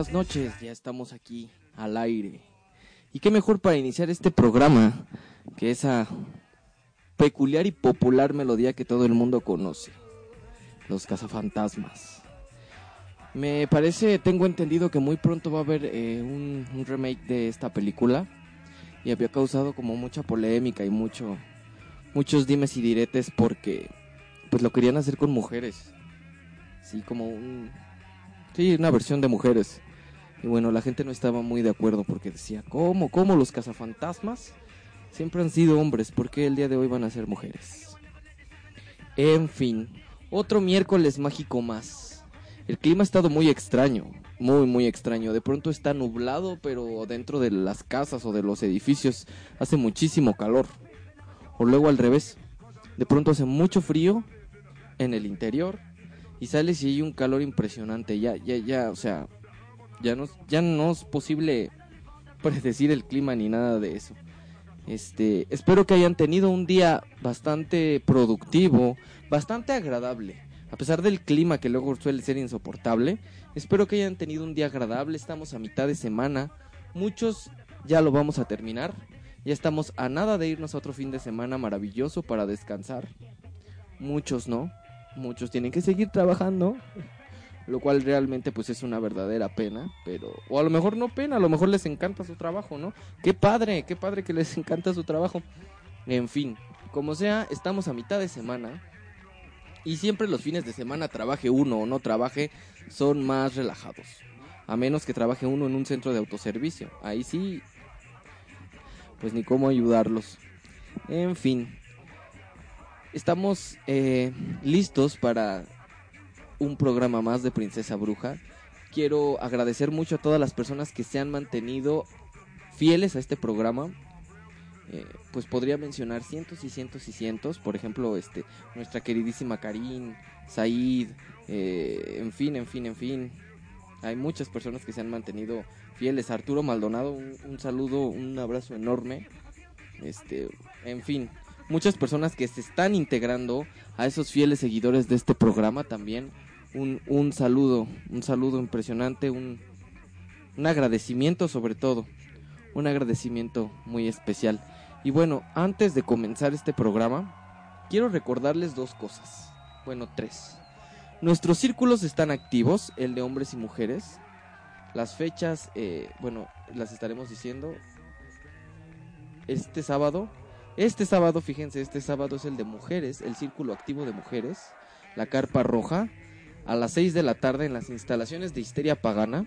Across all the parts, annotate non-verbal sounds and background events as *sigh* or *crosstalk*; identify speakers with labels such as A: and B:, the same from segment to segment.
A: Buenas noches, ya estamos aquí al aire. Y qué mejor para iniciar este programa que esa peculiar y popular melodía que todo el mundo conoce. Los cazafantasmas. Me parece, tengo entendido que muy pronto va a haber eh, un, un remake de esta película y había causado como mucha polémica y mucho muchos dimes y diretes porque pues lo querían hacer con mujeres. Sí, como un sí, una versión de mujeres. Y bueno, la gente no estaba muy de acuerdo porque decía, ¿cómo? ¿Cómo los cazafantasmas? Siempre han sido hombres, ¿por qué el día de hoy van a ser mujeres? En fin, otro miércoles mágico más. El clima ha estado muy extraño, muy muy extraño. De pronto está nublado, pero dentro de las casas o de los edificios hace muchísimo calor. O luego al revés. De pronto hace mucho frío en el interior y sales y hay un calor impresionante. Ya ya ya, o sea, ya no ya no es posible predecir el clima ni nada de eso. Este, espero que hayan tenido un día bastante productivo, bastante agradable. A pesar del clima que luego suele ser insoportable, espero que hayan tenido un día agradable. Estamos a mitad de semana. Muchos ya lo vamos a terminar. Ya estamos a nada de irnos a otro fin de semana maravilloso para descansar. Muchos no. Muchos tienen que seguir trabajando. Lo cual realmente pues es una verdadera pena. Pero... O a lo mejor no pena. A lo mejor les encanta su trabajo, ¿no? Qué padre. Qué padre que les *laughs* encanta su trabajo. En fin. Como sea, estamos a mitad de semana. Y siempre los fines de semana trabaje uno o no trabaje son más relajados. A menos que trabaje uno en un centro de autoservicio. Ahí sí, pues ni cómo ayudarlos. En fin, estamos eh, listos para un programa más de Princesa Bruja. Quiero agradecer mucho a todas las personas que se han mantenido fieles a este programa. Eh, pues podría mencionar cientos y cientos y cientos. Por ejemplo, este, nuestra queridísima Karin, Said, eh, en fin, en fin, en fin. Hay muchas personas que se han mantenido fieles. Arturo Maldonado, un, un saludo, un abrazo enorme. Este, en fin, muchas personas que se están integrando a esos fieles seguidores de este programa también. Un, un saludo, un saludo impresionante, un, un agradecimiento sobre todo, un agradecimiento muy especial. Y bueno, antes de comenzar este programa, quiero recordarles dos cosas. Bueno, tres. Nuestros círculos están activos, el de hombres y mujeres. Las fechas, eh, bueno, las estaremos diciendo. Este sábado, este sábado, fíjense, este sábado es el de mujeres, el círculo activo de mujeres, la carpa roja, a las 6 de la tarde en las instalaciones de Histeria Pagana,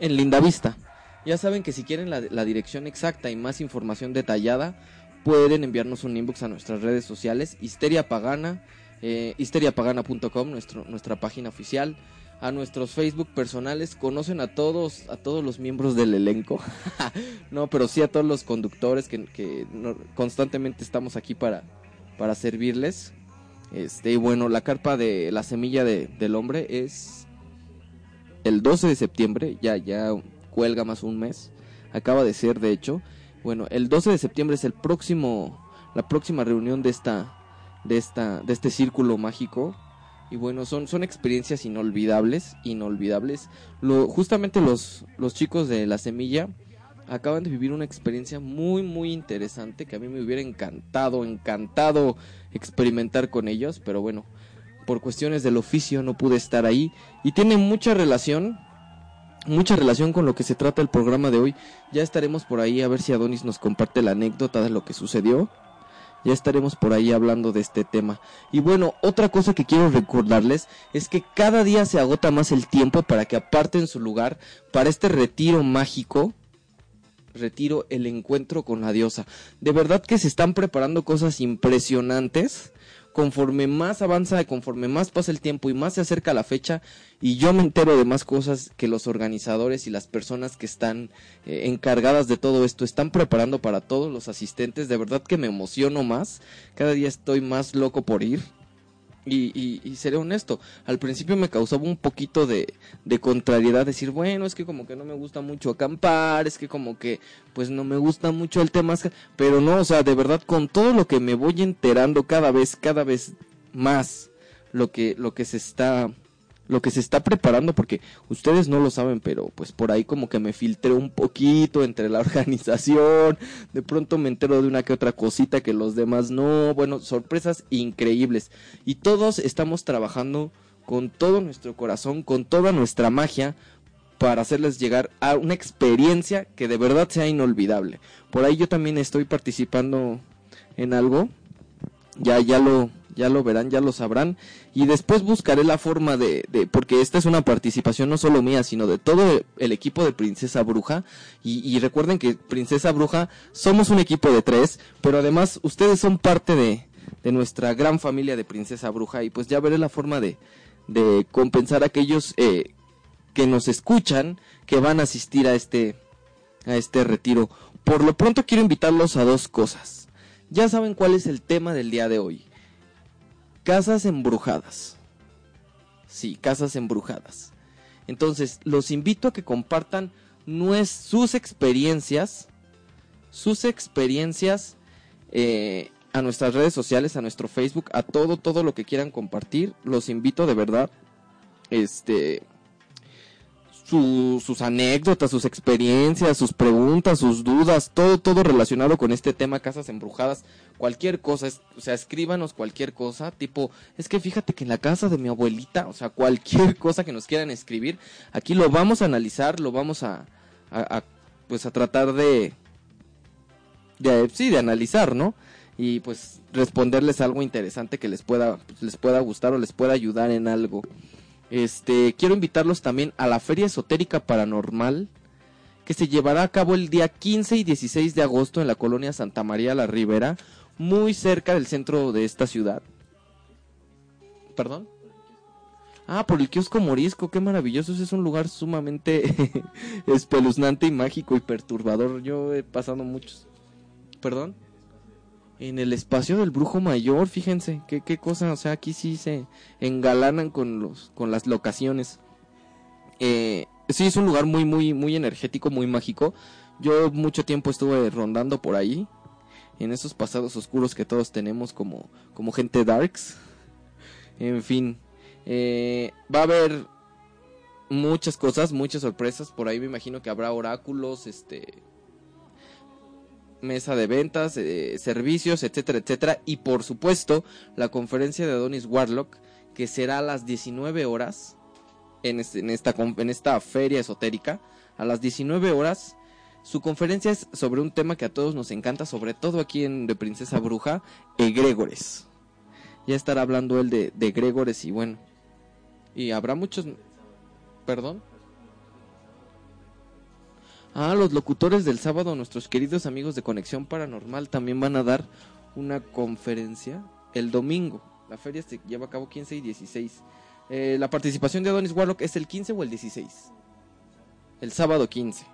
A: en Lindavista. Ya saben que si quieren la, dirección exacta y más información detallada, pueden enviarnos un inbox a nuestras redes sociales, Histeria Pagana, eh, histeriapagana.com, nuestro, nuestra página oficial, a nuestros Facebook personales, conocen a todos, a todos los miembros del elenco, *laughs* no, pero sí a todos los conductores que, constantemente estamos aquí para, para servirles. Este, y bueno, la carpa de la semilla de- del hombre es el 12 de septiembre, ya, ya cuelga más un mes, acaba de ser de hecho. Bueno, el 12 de septiembre es el próximo, la próxima reunión de esta, de esta, de este círculo mágico. Y bueno, son, son experiencias inolvidables, inolvidables. Lo, justamente los, los chicos de La Semilla acaban de vivir una experiencia muy, muy interesante que a mí me hubiera encantado, encantado experimentar con ellos, pero bueno, por cuestiones del oficio no pude estar ahí. Y tiene mucha relación, mucha relación con lo que se trata el programa de hoy. Ya estaremos por ahí a ver si Adonis nos comparte la anécdota de lo que sucedió. Ya estaremos por ahí hablando de este tema. Y bueno, otra cosa que quiero recordarles es que cada día se agota más el tiempo para que aparten su lugar para este retiro mágico. Retiro el encuentro con la diosa. De verdad que se están preparando cosas impresionantes. Conforme más avanza, conforme más pasa el tiempo y más se acerca la fecha, y yo me entero de más cosas que los organizadores y las personas que están eh, encargadas de todo esto están preparando para todos los asistentes. De verdad que me emociono más. Cada día estoy más loco por ir. Y, y, y seré honesto, al principio me causaba un poquito de, de contrariedad decir, bueno, es que como que no me gusta mucho acampar, es que como que pues no me gusta mucho el tema, pero no, o sea, de verdad con todo lo que me voy enterando cada vez, cada vez más lo que, lo que se está lo que se está preparando, porque ustedes no lo saben, pero pues por ahí como que me filtré un poquito entre la *laughs* organización, de pronto me entero de una que otra cosita que los demás no, bueno, sorpresas increíbles. Y todos estamos trabajando con todo nuestro corazón, con toda nuestra magia, para hacerles llegar a una experiencia que de verdad sea inolvidable. Por ahí yo también estoy participando en algo, ya, ya lo, ya lo verán, ya lo sabrán. Y después buscaré la forma de, porque esta es una participación no solo mía, sino de todo el equipo de Princesa Bruja. Y, y recuerden que Princesa Bruja somos un equipo de tres, pero además ustedes son parte de, de nuestra gran familia de Princesa Bruja. Y pues ya veré la forma de, de compensar a aquellos eh, que nos escuchan, que van a asistir a este, a este retiro. Por lo pronto quiero invitarlos a dos cosas. Ya saben cuál es el tema del día de hoy. Casas embrujadas. Sí, casas embrujadas. Entonces, los invito a que compartan sus experiencias, sus experiencias eh, a nuestras redes sociales, a nuestro Facebook, a todo, todo lo que quieran compartir. Los invito de verdad. Este, sus anécdotas, sus experiencias, sus preguntas, sus dudas, todo, todo relacionado con este tema, casas embrujadas, cualquier cosa, o sea, escríbanos cualquier cosa, tipo, es que fíjate que en la casa de mi abuelita, o sea, cualquier *laughs* cosa que nos quieran escribir, aquí lo vamos a analizar, lo vamos a, a, pues a tratar de, de, sí, de analizar, ¿no? Y pues responderles algo interesante que les pueda, pues, les pueda gustar o les pueda ayudar en algo. Este, quiero invitarlos también a la Feria Esotérica Paranormal que se llevará a cabo el día 15 y 16 de agosto en la colonia Santa María la Ribera, muy cerca del centro de esta ciudad. ¿Perdón? Ah, por el kiosco morisco, qué maravilloso, es un lugar sumamente *laughs* espeluznante y mágico y perturbador. Yo he pasado muchos. ¿Perdón? En el espacio del brujo mayor, fíjense, qué, cosa, o sea, aquí sí se engalanan con los, con las locaciones. Eh, sí, es un lugar muy, muy, muy energético, muy mágico. Yo mucho tiempo estuve rondando por ahí, en esos pasados oscuros que todos tenemos como, como gente darks. En fin, eh, va a haber muchas cosas, muchas sorpresas. Por ahí me imagino que habrá oráculos, este, mesa de ventas, eh, servicios, etcétera, etcétera. Y por supuesto, la conferencia de Adonis Warlock, que será a las 19 horas en, esta, en esta feria esotérica. A las 19 horas. Su conferencia es sobre un tema que a todos nos encanta, sobre todo aquí en De Princesa Bruja, egregores. Ya estará hablando él de, de egregores y bueno. Y habrá muchos... ¿Perdón? Ah, los locutores del sábado, nuestros queridos amigos de Conexión Paranormal, también van a dar una conferencia el domingo. La feria se lleva a cabo 15 y 16. Eh, la participación de Adonis Warlock es el 15 o el 16. El sábado 15.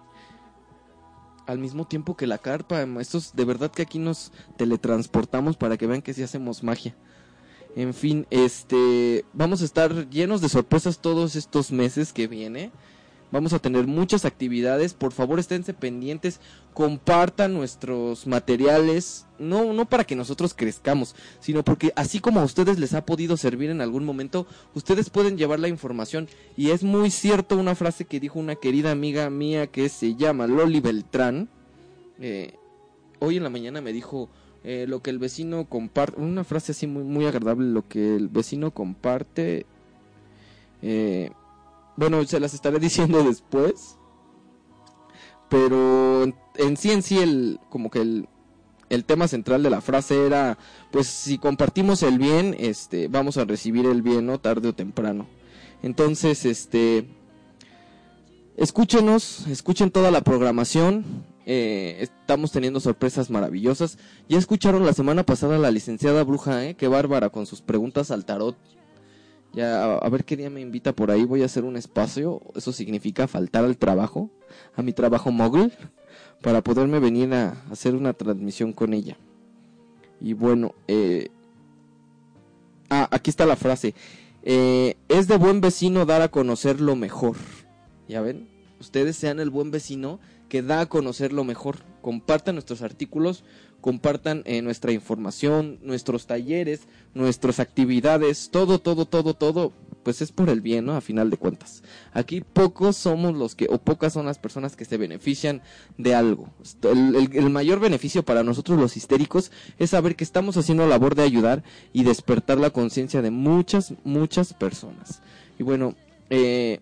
A: Al mismo tiempo que la carpa. Estos, de verdad que aquí nos teletransportamos para que vean que sí hacemos magia. En fin, este, vamos a estar llenos de sorpresas todos estos meses que viene. Vamos a tener muchas actividades. Por favor, esténse pendientes. Compartan nuestros materiales. No, no para que nosotros crezcamos, sino porque así como a ustedes les ha podido servir en algún momento, ustedes pueden llevar la información. Y es muy cierto una frase que dijo una querida amiga mía que se llama Loli Beltrán. Eh, hoy en la mañana me dijo eh, lo que el vecino comparte. Una frase así muy, muy agradable. Lo que el vecino comparte. Eh, bueno, se las estaré *laughs* diciendo después. Pero en sí en sí el como que el, el tema central de la frase era pues si compartimos el bien, este vamos a recibir el bien, ¿no? tarde o temprano. Entonces, este escúchenos, escuchen toda la programación. Eh, estamos teniendo sorpresas maravillosas. Ya escucharon la semana pasada la licenciada Bruja, ¿eh? Qué bárbara con sus preguntas al tarot ya, a, ver qué día me invita por ahí. Voy a hacer un espacio. Eso significa faltar al trabajo, a mi trabajo mogul, para poderme venir a hacer una transmisión con ella. Y bueno, eh... ah, aquí está la frase. Eh, es de buen vecino dar a conocer lo mejor. ¿Ya ven? Ustedes sean el buen vecino que da a conocer lo mejor. Compartan nuestros artículos, compartan eh, nuestra información, nuestros talleres, nuestras actividades, todo, todo, todo, todo.
B: pues es por el bien, ¿no? A final de cuentas. Aquí pocos somos los que, o pocas son las personas que se benefician de algo. El, mayor beneficio para nosotros los histéricos es saber que estamos haciendo labor de ayudar y despertar la conciencia de muchas, muchas personas. Y bueno, eh,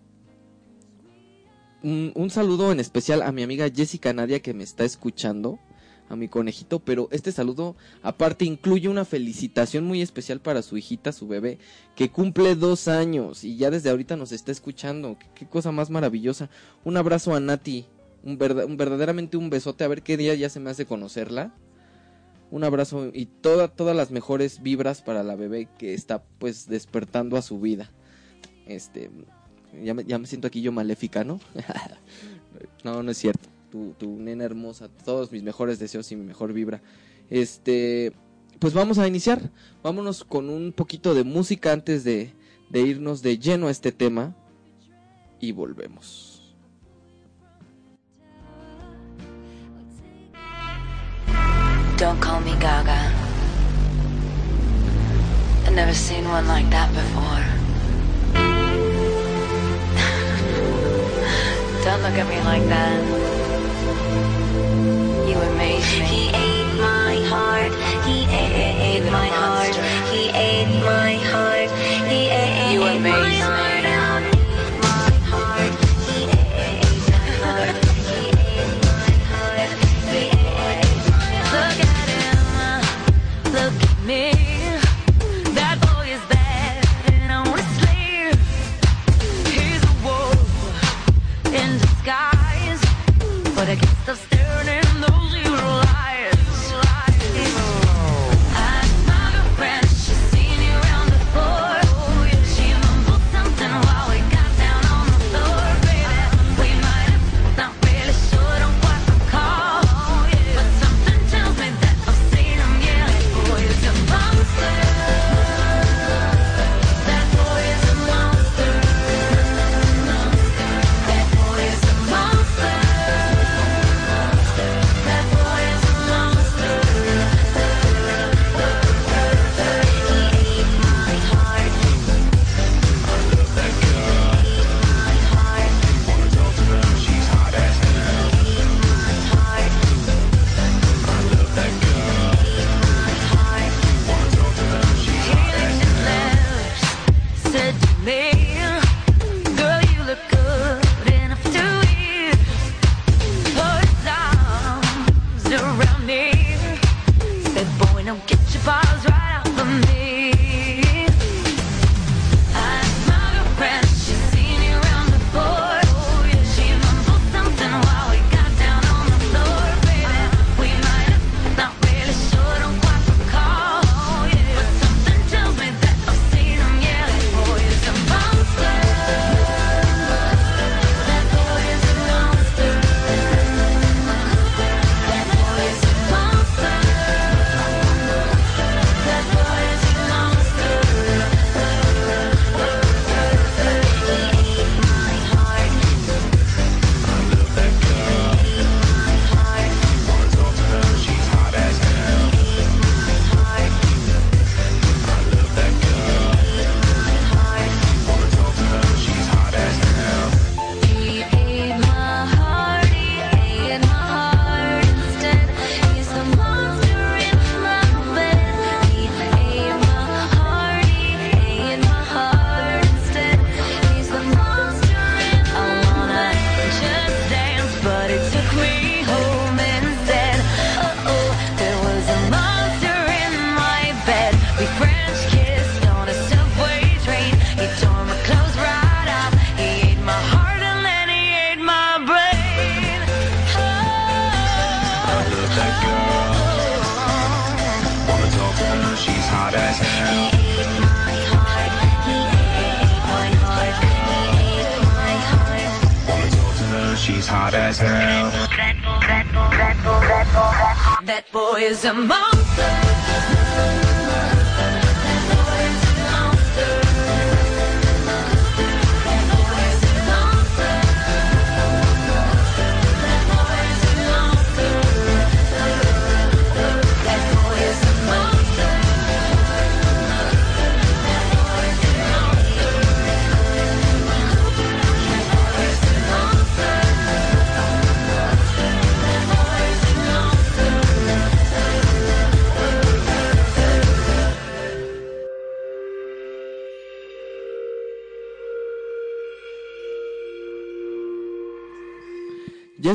B: un, un saludo en especial a mi amiga Jessica Nadia que me está escuchando a mi conejito, pero este saludo aparte incluye una felicitación muy especial para su hijita, su bebé, que cumple dos años y ya desde ahorita nos está escuchando. Qué, cosa más maravillosa. Un abrazo a Nati, un, verdaderamente un besote, a ver qué día ya se me hace conocerla. Un abrazo y toda, todas las mejores vibras para la bebé que está pues despertando a su vida. Este, ya me, ya me siento aquí yo maléfica, ¿no? *laughs* no, no es cierto tu, nena hermosa, todos mis mejores deseos y mi mejor vibra. Este, pues vamos a iniciar. Vámonos con un poquito de música antes de, de irnos de lleno a este tema y volvemos. Don't call me Gaga. I've never seen one like that before. *laughs* Don't look at me like that. You amaze me. He ate my heart. He ate, ate my heart. He ate my heart. He ate, you amaze me.
A: Ya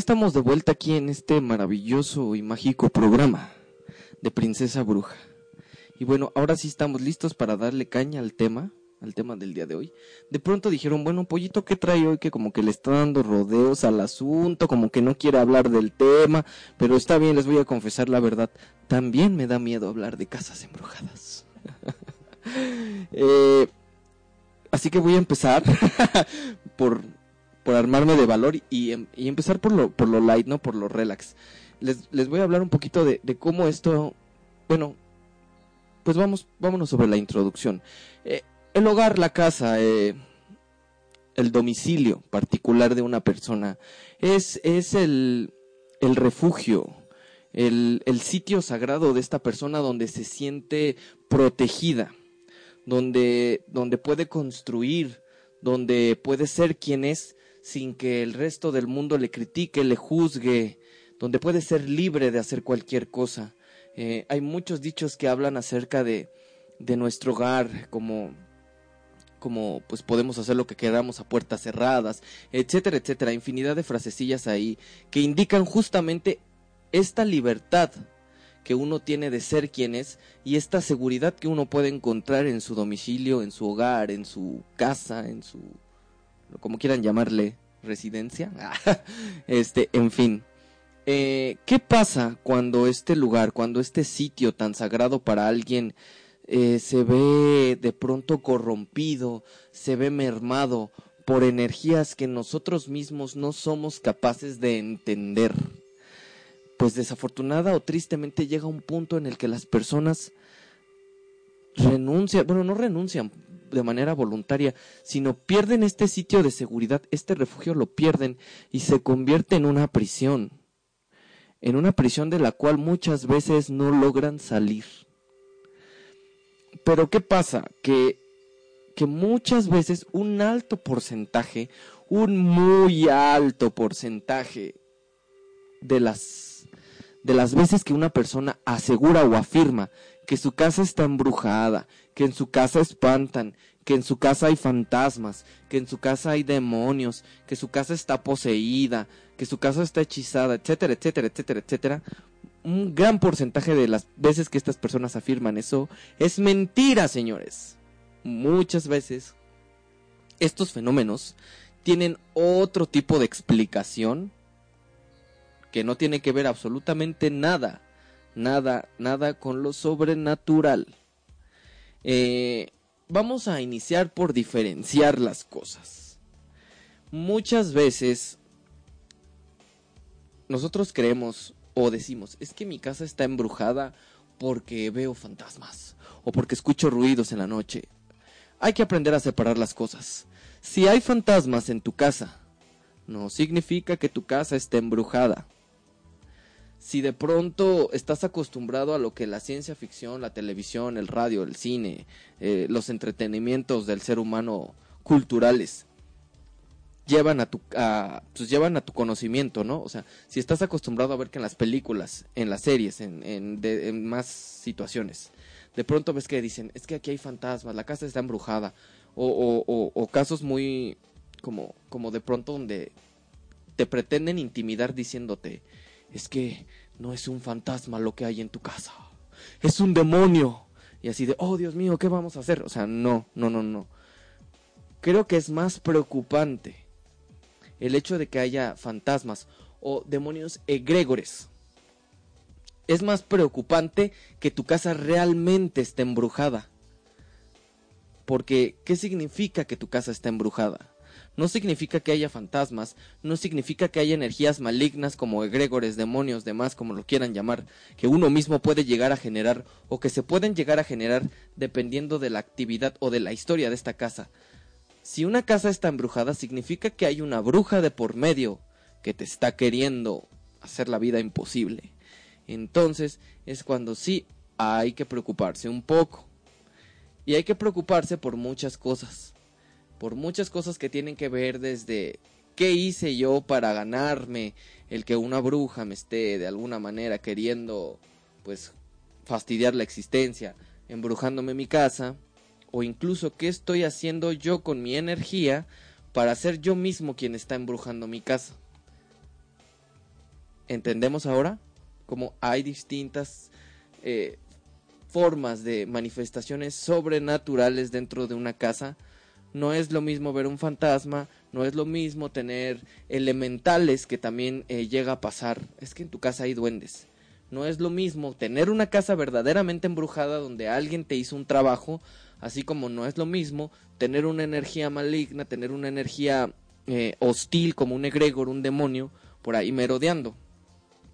A: estamos de vuelta aquí en este maravilloso y mágico programa de Princesa Bruja. Y bueno, ahora sí estamos listos para darle caña al tema, al tema del día de hoy. De pronto dijeron, bueno, pollito, ¿qué trae hoy? Que como que le está dando rodeos al asunto, como que no quiere hablar del tema, pero está bien, les voy a confesar la verdad. También me da miedo hablar de casas embrujadas. *laughs* Eh, así que voy a empezar *laughs* por por armarme de valor y, y, empezar por lo, light, ¿no? Por lo relax. Les, les voy a hablar un poquito de, de cómo esto, bueno, pues vamos, vámonos sobre la introducción. Eh, el hogar, la casa, eh, el domicilio particular de una persona es, es el, el refugio, el, el sitio sagrado de esta persona donde se siente protegida, donde, donde puede construir, donde puede ser quien es sin que el resto del mundo le critique, le juzgue, donde puede ser libre de hacer cualquier cosa. Eh, hay muchos dichos que hablan acerca de, de nuestro hogar, como, como pues podemos hacer lo que queramos a puertas cerradas, etcétera, etcétera. Infinidad de frasecillas ahí que indican justamente esta libertad que uno tiene de ser quien es y esta seguridad que uno puede encontrar en su domicilio, en su hogar, en su casa, en su como quieran llamarle, residencia. *laughs* este, en fin. Eh, ¿Qué pasa cuando este lugar, cuando este sitio tan sagrado para alguien eh, se ve de pronto corrompido, se ve mermado por energías que nosotros mismos no somos capaces de entender? Pues desafortunada o tristemente llega un punto en el que las personas renuncian, bueno, no renuncian, de manera voluntaria, sino pierden este sitio de seguridad, este refugio lo pierden y se convierte en una prisión, en una prisión de la cual muchas veces no logran salir. Pero ¿qué pasa? Que, que muchas veces un alto porcentaje, un muy alto porcentaje de las, de las veces que una persona asegura o afirma que su casa está embrujada, que en su casa espantan, que en su casa hay fantasmas, que en su casa hay demonios, que su casa está poseída, que su casa está hechizada, etcétera, etcétera, etcétera, etcétera. Un gran porcentaje de las veces que estas personas afirman eso es mentira, señores. Muchas veces estos fenómenos tienen otro tipo de explicación que no tiene que ver absolutamente nada, nada, nada con lo sobrenatural. Eh, vamos a iniciar por diferenciar las cosas. Muchas veces nosotros creemos o decimos, es que mi casa está embrujada porque veo fantasmas o porque escucho ruidos en la noche. Hay que aprender a separar las cosas. Si hay fantasmas en tu casa, no significa que tu casa esté embrujada si de pronto estás acostumbrado a lo que la ciencia ficción, la televisión, el radio, el cine, eh, los entretenimientos del ser humano culturales llevan a tu pues llevan a tu conocimiento, ¿no? O sea, si estás acostumbrado a ver que en las películas, en las series, en, en, más situaciones, de pronto ves que dicen, es que aquí hay fantasmas, la casa está embrujada, o, o, o casos muy como, como de pronto donde te pretenden intimidar diciéndote, es que no es un fantasma lo que hay en tu casa, es un demonio. Y así de, oh Dios mío, ¿qué vamos a hacer? O sea, no, no, no, no. Creo que es más preocupante el hecho de que haya fantasmas o demonios egregores. Es más preocupante que tu casa realmente esté embrujada. Porque, ¿qué significa que tu casa está embrujada? No significa que haya fantasmas, no significa que haya energías malignas como egregores, demonios, demás, como lo quieran llamar, que uno mismo puede llegar a generar o que se pueden llegar a generar dependiendo de la actividad o de la historia de esta casa. Si una casa está embrujada, significa que hay una bruja de por medio que te está queriendo hacer la vida imposible. Entonces es cuando sí hay que preocuparse un poco. Y hay que preocuparse por muchas cosas por muchas cosas que tienen que ver desde qué hice yo para ganarme el que una bruja me esté de alguna manera queriendo pues fastidiar la existencia, embrujándome mi casa, o incluso qué estoy haciendo yo con mi energía para ser yo mismo quien está embrujando mi casa. entendemos ahora como hay distintas eh, formas de manifestaciones sobrenaturales dentro de una casa. No es lo mismo ver un fantasma, no es lo mismo tener elementales que también eh, llega a pasar. Es que en tu casa hay duendes. No es lo mismo tener una casa verdaderamente embrujada donde alguien te hizo un trabajo, así como no es lo mismo tener una energía maligna, tener una energía eh, hostil como un egregor, un demonio, por ahí merodeando.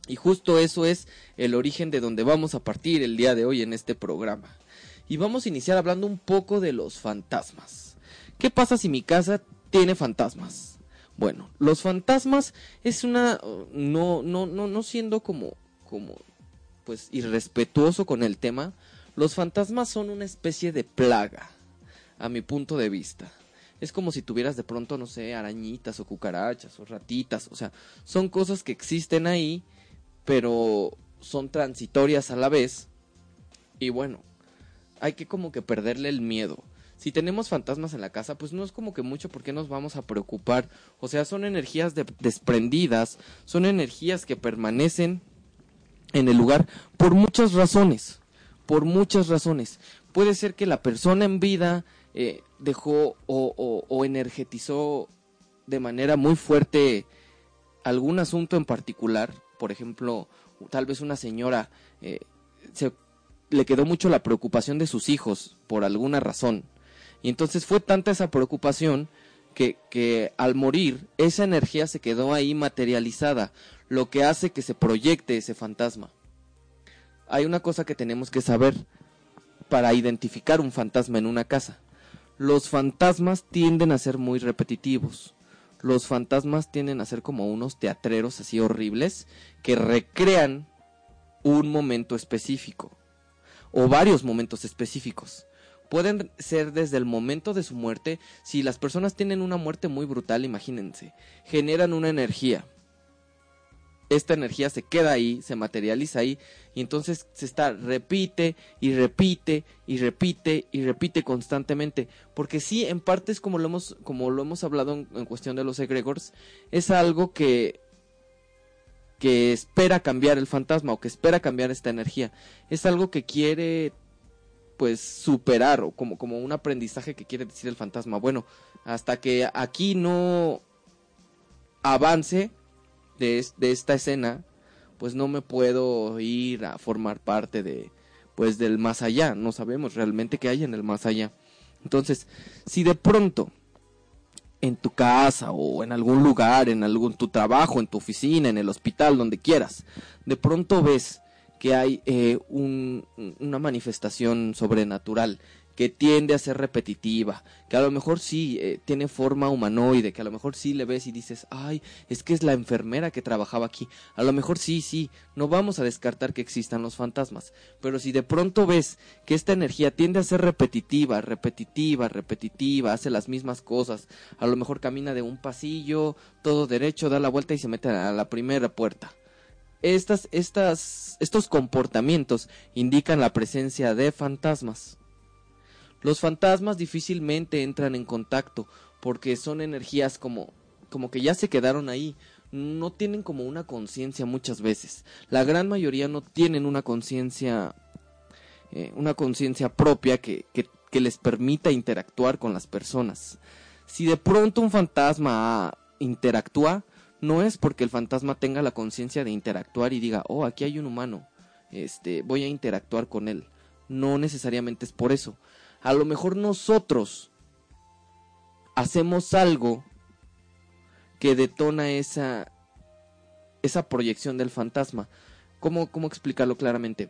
A: Y justo eso es el origen de donde vamos a partir el día de hoy en este programa. Y vamos a iniciar hablando un poco de los fantasmas. ¿Qué pasa si mi casa tiene fantasmas? Bueno, los fantasmas es una no no no no siendo como como pues irrespetuoso con el tema, los fantasmas son una especie de plaga a mi punto de vista. Es como si tuvieras de pronto, no sé, arañitas o cucarachas o ratitas, o sea, son cosas que existen ahí pero son transitorias a la vez. Y bueno, hay que como que perderle el miedo. Si tenemos fantasmas en la casa, pues no es como que mucho porque nos vamos a preocupar. O sea, son energías desprendidas, son energías que permanecen en el lugar por muchas razones. Por muchas razones. Puede ser que la persona en vida eh, dejó o, o energetizó de manera muy fuerte algún asunto en particular por ejemplo, tal vez una señora eh, se, le quedó mucho la preocupación de sus hijos por alguna razón. Y entonces fue tanta esa preocupación que, que al morir esa energía se quedó ahí materializada, lo que hace que se proyecte ese fantasma. Hay una cosa que tenemos que saber para identificar un fantasma en una casa. Los fantasmas tienden a ser muy repetitivos los fantasmas tienden a ser como unos teatreros así horribles que recrean un momento específico o varios momentos específicos. Pueden ser desde el momento de su muerte, si las personas tienen una muerte muy brutal, imagínense, generan una energía. Esta energía se queda ahí, se materializa ahí y entonces se está repite y repite y repite y repite constantemente, porque sí en parte es como lo hemos como lo hemos hablado en, cuestión de los egregores, es algo que que espera cambiar el fantasma o que espera cambiar esta energía, es algo que quiere pues superar o como como un aprendizaje que quiere decir el fantasma. Bueno, hasta que aquí no avance de, esta escena, pues no me puedo ir a formar parte de, pues del más allá. No sabemos realmente qué hay en el más allá. Entonces, si de pronto en tu casa o en algún lugar, en algún tu trabajo, en tu oficina, en el hospital, donde quieras, de pronto ves que hay eh, una manifestación sobrenatural que tiende a ser repetitiva, que a lo mejor sí eh, tiene forma humanoide, que a lo mejor sí le ves y dices, ay, es que es la enfermera que trabajaba aquí. A lo mejor sí, sí, no vamos a descartar que existan los fantasmas, pero si de pronto ves que esta energía tiende a ser repetitiva, repetitiva, repetitiva, hace las mismas cosas, a lo mejor camina de un pasillo, todo derecho, da la vuelta y se mete a la primera puerta. Estas, estas, estos comportamientos indican la presencia de fantasmas. Los fantasmas difícilmente entran en contacto porque son energías como como que ya se quedaron ahí, no tienen como una conciencia muchas veces. La gran mayoría no tienen una conciencia eh, una conciencia propia que, que, que, les permita interactuar con las personas. Si de pronto un fantasma interactúa, no es porque el fantasma tenga la conciencia de interactuar y diga, oh, aquí hay un humano, este, voy a interactuar con él. No necesariamente es por eso a lo mejor nosotros hacemos algo que detona esa, esa proyección del fantasma. ¿Cómo, ¿Cómo explicarlo claramente?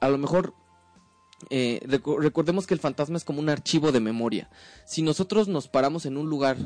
A: A lo mejor eh, recordemos que el fantasma es como un archivo de memoria. Si nosotros nos paramos en un lugar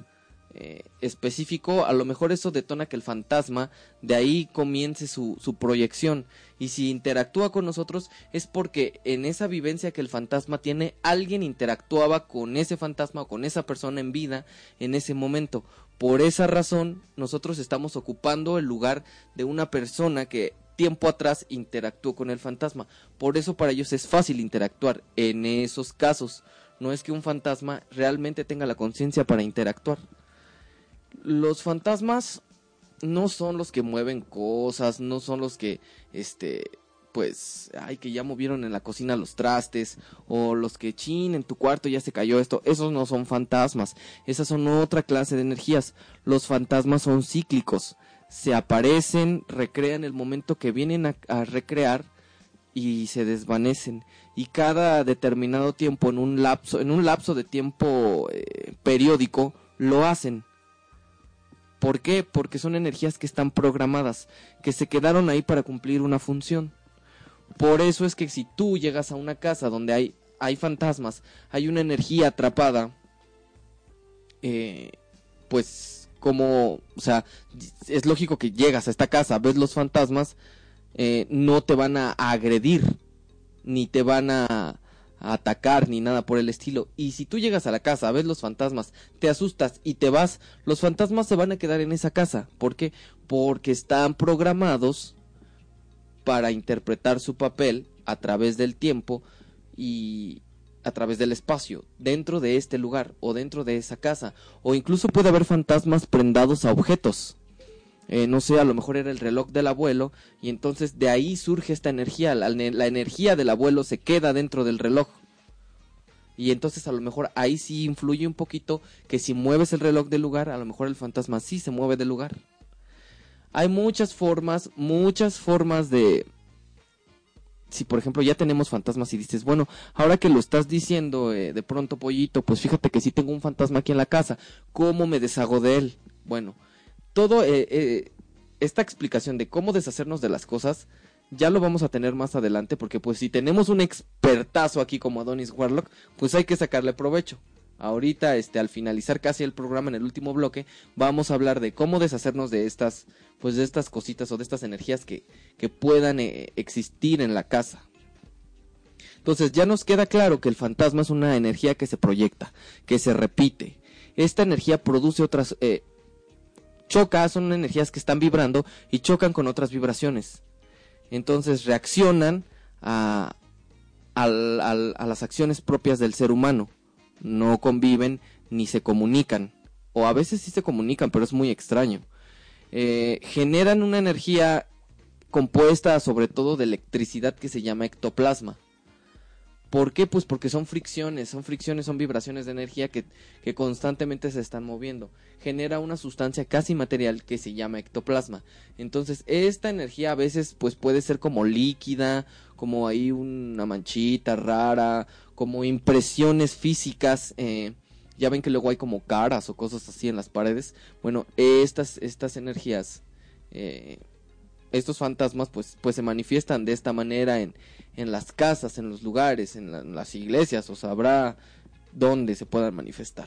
A: eh, específico, a lo mejor eso detona que el fantasma de ahí comience su, su proyección. Y si interactúa con nosotros es porque en esa vivencia que el fantasma tiene, alguien interactuaba con ese fantasma o con esa persona en vida en ese momento. Por esa razón, nosotros estamos ocupando el lugar de una persona que tiempo atrás interactuó con el fantasma. Por eso para ellos es fácil interactuar en esos casos. No es que un fantasma realmente tenga la conciencia para interactuar los fantasmas no son los que mueven cosas, no son los que, este, pues, ay, que ya movieron en la cocina los trastes, o los que, chin, en tu cuarto ya se cayó esto, esos no son fantasmas, esas son otra clase de energías, los fantasmas son cíclicos, se aparecen, recrean el momento que vienen a, recrear y se desvanecen, y cada determinado tiempo, en un lapso, en un lapso de tiempo eh, periódico, lo hacen, ¿Por qué? Porque son energías que están programadas, que se quedaron ahí para cumplir una función. Por eso es que si tú llegas a una casa donde hay, hay fantasmas, hay una energía atrapada, eh, pues como, o sea, es lógico que llegas a esta casa, ves los fantasmas, eh, no te van a agredir, ni te van a, atacar ni nada por el estilo. Y si tú llegas a la casa, ves los fantasmas, te asustas y te vas, los fantasmas se van a quedar en esa casa. ¿Por qué? Porque están programados para interpretar su papel a través del tiempo y a través del espacio, dentro de este lugar o dentro de esa casa. O incluso puede haber fantasmas prendados a objetos. Eh, no sé, a lo mejor era el reloj del abuelo, y entonces de ahí surge esta energía, la, energía del abuelo se queda dentro del reloj. Y entonces a lo mejor ahí sí influye un poquito que si mueves el reloj del lugar, a lo mejor el fantasma sí se mueve del lugar. Hay muchas formas, muchas formas de... Si por ejemplo ya tenemos fantasmas y dices, bueno, ahora que lo estás diciendo eh, de pronto pollito, pues fíjate que sí tengo un fantasma aquí en la casa, ¿cómo me deshago de él? Bueno, todo eh, eh, esta explicación de cómo deshacernos de las cosas ya lo vamos a tener más adelante porque pues si tenemos un expertazo aquí como Adonis Warlock, pues hay que sacarle provecho. Ahorita, este, al finalizar casi el programa en el último bloque, vamos a hablar de cómo deshacernos de estas, pues de estas cositas o de estas energías que, que puedan eh, existir en la casa. Entonces ya nos queda claro que el fantasma es una energía que se proyecta, que se repite. Esta energía produce otras, choca, son energías que están vibrando y chocan con otras vibraciones. Entonces reaccionan a, las acciones propias del ser humano. No conviven ni se comunican. O a veces sí se comunican, pero es muy extraño. Eh, generan una energía compuesta sobre todo de electricidad que se llama ectoplasma. ¿Por qué? Pues porque son fricciones, son fricciones, son vibraciones de energía que, constantemente se están moviendo. Genera una sustancia casi material que se llama ectoplasma. Entonces, esta energía a veces pues puede ser como líquida, como ahí una manchita rara, como impresiones físicas. Eh, ya ven que luego hay como caras o cosas así en las paredes. Bueno, estas, estas energías eh, estos fantasmas pues, pues se manifiestan de esta manera en, en las casas, en los lugares, en, las iglesias, o sabrá dónde se puedan manifestar.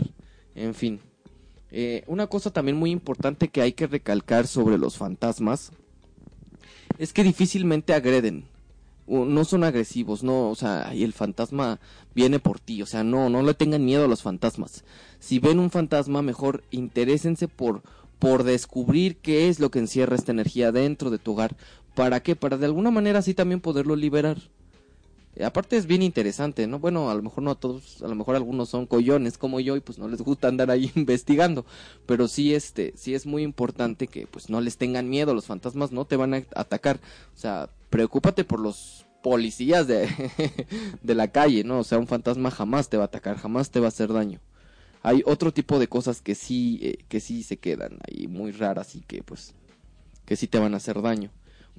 A: En fin, eh, una cosa también muy importante que hay que recalcar sobre los fantasmas es que difícilmente agreden. No son agresivos, no, o sea, y el fantasma viene por ti, o sea, no, no le tengan miedo a los fantasmas. Si ven un fantasma, mejor interésense por, por descubrir qué es lo que encierra esta energía dentro de tu hogar. ¿Para qué? Para de alguna manera así también poderlo liberar. aparte es bien interesante, ¿no? Bueno, a lo mejor no a todos, a lo mejor algunos son collones como yo y pues no les gusta andar ahí *laughs* investigando, pero sí este, sí es muy importante que pues no les tengan miedo, los fantasmas no te van a atacar. O sea, preocúpate por los policías de, *laughs* de la calle, ¿no? O sea, un fantasma jamás te va a atacar, jamás te va a hacer daño hay otro tipo de cosas que sí, eh, que sí se quedan ahí muy raras y que pues, que sí te van a hacer daño.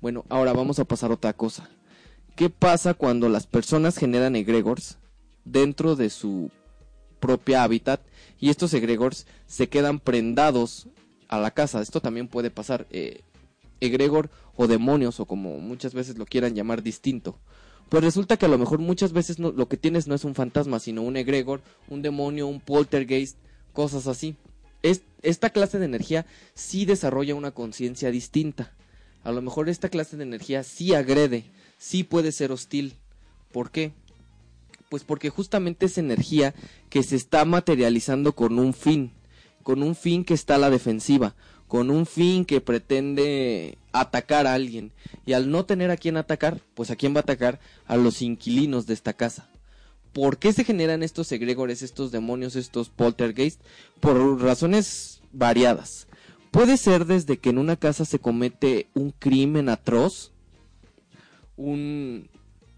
A: Bueno, ahora vamos a pasar a otra cosa. ¿Qué pasa cuando las personas generan egregores dentro de su propia hábitat y estos egregores se quedan prendados a la casa? Esto también puede pasar. Eh, egregor o demonios o como muchas veces lo quieran llamar distinto pues resulta que a lo mejor muchas veces lo que tienes no es un fantasma, sino un egregor, un demonio, un poltergeist, cosas así. esta clase de energía sí desarrolla una conciencia distinta. A lo mejor esta clase de energía sí agrede, sí puede ser hostil. ¿Por qué? Pues porque justamente es energía que se está materializando con un fin, con un fin que está a la defensiva, con un fin que pretende atacar a alguien. Y al no tener a quién atacar, pues a quién va a atacar? A los inquilinos de esta casa. ¿Por qué se generan estos egregores, estos demonios, estos poltergeist? Por razones variadas. puede ser desde que en una casa se comete un crimen atroz, un,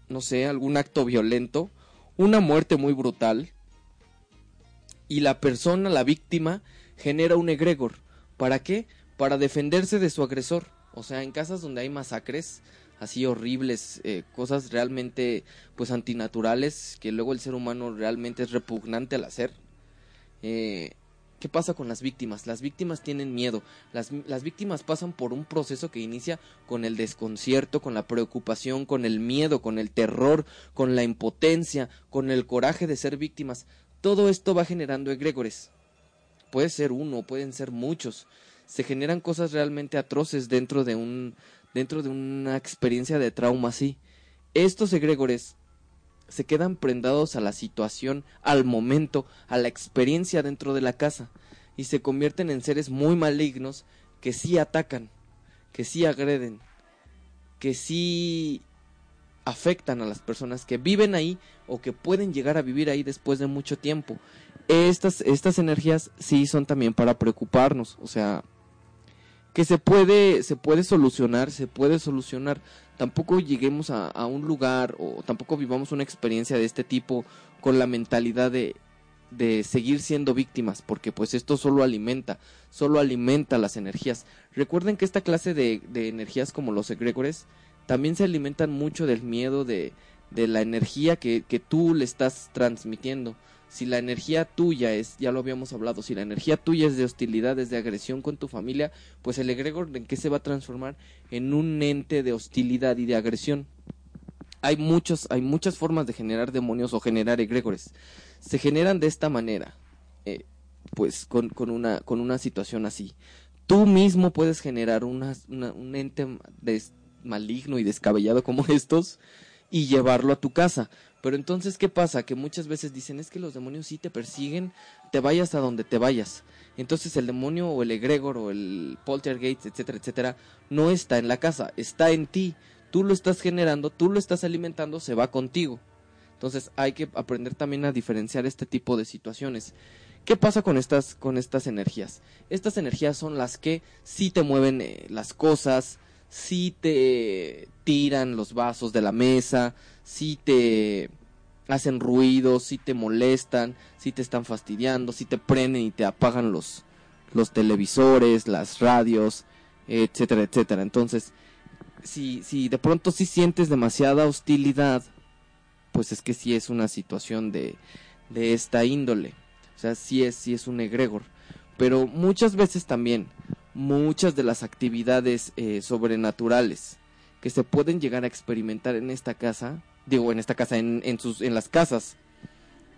A: no sé, algún acto violento, una muerte muy brutal, y la persona, la víctima, genera un egregor. ¿Para qué? Para defenderse de su agresor. O sea, en casas donde hay masacres así horribles, eh, cosas realmente pues antinaturales que luego el ser humano realmente es repugnante al hacer. Eh, ¿Qué pasa con las víctimas? Las víctimas tienen miedo. Las, las, víctimas pasan por un proceso que inicia con el desconcierto, con la preocupación, con el miedo, con el terror, con la impotencia, con el coraje de ser víctimas. Todo esto va generando egregores. Puede ser uno, pueden ser muchos. Se generan cosas realmente atroces dentro de un dentro de una experiencia de trauma así. Estos egregores se quedan prendados a la situación, al momento, a la experiencia dentro de la casa y se convierten en seres muy malignos que sí atacan, que sí agreden, que sí afectan a las personas que viven ahí o que pueden llegar a vivir ahí después de mucho tiempo. Estas, estas energías sí son también para preocuparnos, o sea, que se puede, se puede solucionar, se puede solucionar. Tampoco lleguemos a, a un lugar o tampoco vivamos una experiencia de este tipo con la mentalidad de, de seguir siendo víctimas, porque pues esto solo alimenta, solo alimenta las energías. Recuerden que esta clase de, de energías como los egregores también se alimentan mucho del miedo, de, de la energía que, que tú le estás transmitiendo si la energía tuya es, ya lo habíamos hablado, si la energía tuya es de hostilidad, es de agresión con tu familia, pues el egregor en qué se va a transformar en un ente de hostilidad y de agresión. Hay muchos, hay muchas formas de generar demonios o generar egregores. Se generan de esta manera, eh, pues con, una, con una situación así. Tú mismo puedes generar una, un ente maligno y descabellado como *laughs* estos y llevarlo a tu casa. Pero entonces, ¿qué pasa? Que muchas veces dicen, es que los demonios sí te persiguen, te vayas a donde te vayas. Entonces el demonio o el egregor o el poltergeist, etcétera, etcétera, no está en la casa, está en ti. Tú lo estás generando, tú lo estás alimentando, se va contigo. Entonces hay que aprender también a diferenciar este tipo de situaciones. ¿Qué pasa con estas, con estas energías? Estas energías son las que sí te mueven eh, las cosas, sí te tiran los vasos de la mesa, si te hacen ruido, si te molestan, si te están fastidiando, si te prenden y te apagan los, los televisores, las radios, etcétera, etcétera. Entonces, si, si de pronto sí sientes demasiada hostilidad, pues es que sí es una situación de, de esta índole. O sea, sí es, sí es un egregor. Pero muchas veces también, muchas de las actividades eh, sobrenaturales que se pueden llegar a experimentar en esta casa, digo, en esta casa, en, en, sus, en las casas,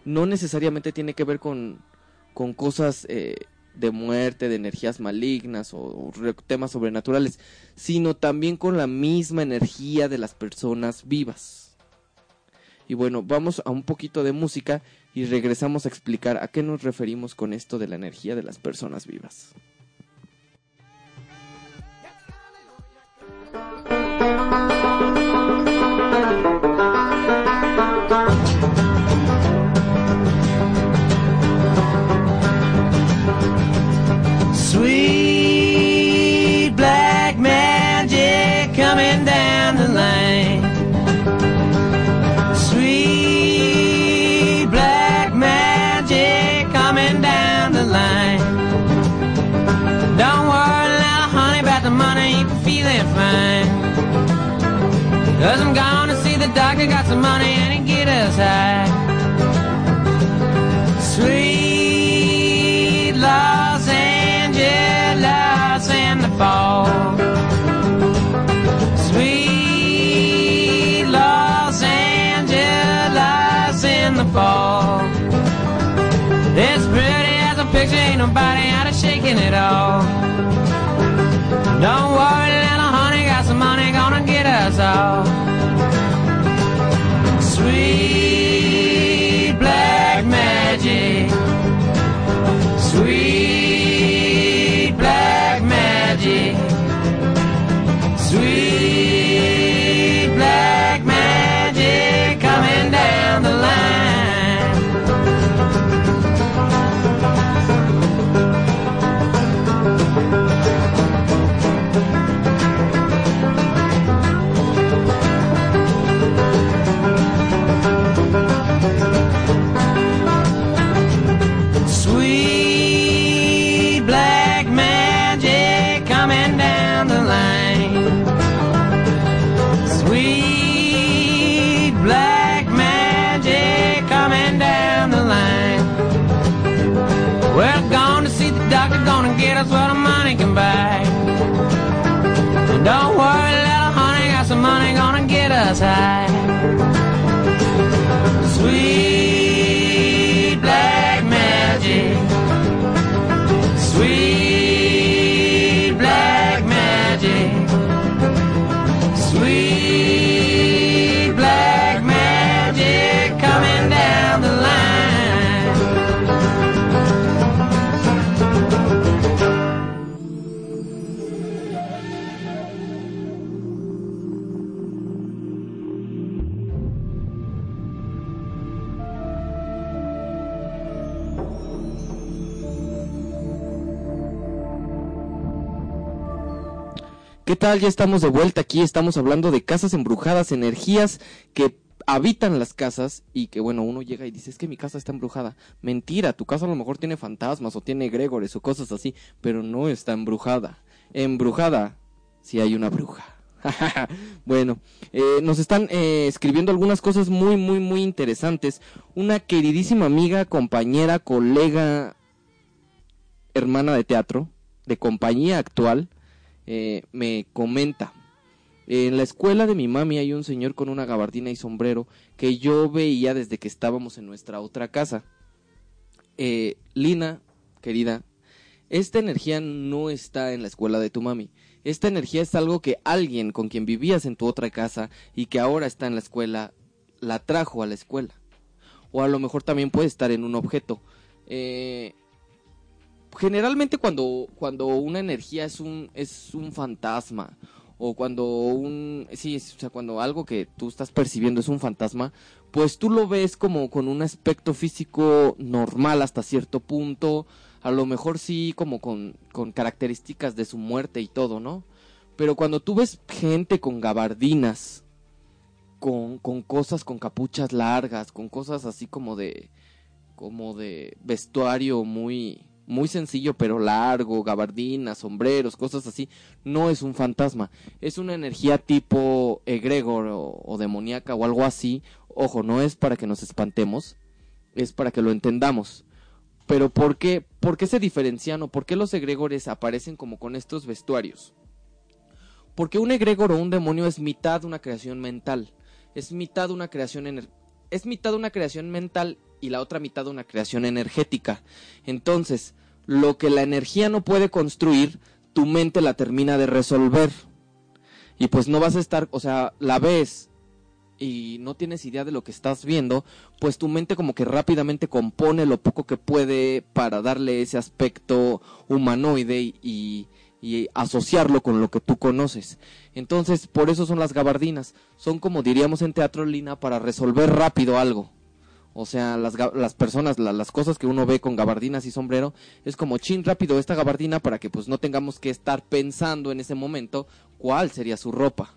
A: no necesariamente tiene que ver con, con cosas eh, de muerte, de energías malignas o, o, temas sobrenaturales, sino también con la misma energía de las personas vivas. Y bueno, vamos a un poquito de música y regresamos a explicar a qué nos referimos con esto de la energía de las personas vivas.
C: Thank you. The doctor, got some money and he get us high. Sweet Los Angeles in the fall. Sweet Los Angeles in the fall. It's pretty as a picture, ain't nobody out of shaking it all. Don't worry, little honey, got some money gonna get us all.
A: ¿Qué tal? Ya estamos de vuelta aquí, estamos hablando de casas embrujadas, energías que habitan las casas y que bueno, uno llega y dice, es que mi casa está embrujada. Mentira, tu casa a lo mejor tiene fantasmas o tiene egregores o cosas así, pero no está embrujada. Embrujada, si hay una bruja. *laughs* bueno, eh, nos están eh, escribiendo algunas cosas muy, muy, muy interesantes. Una queridísima amiga, compañera, colega, hermana de teatro, de compañía actual, eh, me comenta. En la escuela de mi mami hay un señor con una gabardina y sombrero que yo veía desde que estábamos en nuestra otra casa. Eh, Lina, querida, esta energía no está en la escuela de tu mami. Esta energía es algo que alguien con quien vivías en tu otra casa y que ahora está en la escuela, la trajo a la escuela. O a lo mejor también puede estar en un objeto. Eh, generalmente cuando, cuando una energía es un, es un fantasma o cuando un sí, o sea, cuando algo que tú estás percibiendo es un fantasma, pues tú lo ves como con un aspecto físico normal hasta cierto punto, a lo mejor sí como con, con características de su muerte y todo, ¿no? Pero cuando tú ves gente con gabardinas, con, con cosas con capuchas largas, con cosas así como de como de vestuario muy muy sencillo pero largo, gabardinas, sombreros, cosas así, no es un fantasma, es una energía tipo egregor o, demoníaca o algo así. Ojo, no es para que nos espantemos, es para que lo entendamos. Pero ¿por qué, por qué se diferencian o por qué los egregores aparecen como con estos vestuarios? Porque un egregor o un demonio es mitad una creación mental, es mitad una creación es mitad una creación mental y la otra mitad una creación energética. Entonces, lo que la energía no puede construir, tu mente la termina de resolver. Y pues no vas a estar, o sea, la ves y no tienes idea de lo que estás viendo, pues tu mente como que rápidamente compone lo poco que puede para darle ese aspecto humanoide y, y- asociarlo con lo que tú conoces. Entonces, por eso son las gabardinas. Son como diríamos en teatro Lina para resolver rápido algo. O sea, las, las personas, la- las cosas que uno ve con gabardinas y sombrero, es como chin rápido esta gabardina para que pues no tengamos que estar pensando en ese momento cuál sería su ropa.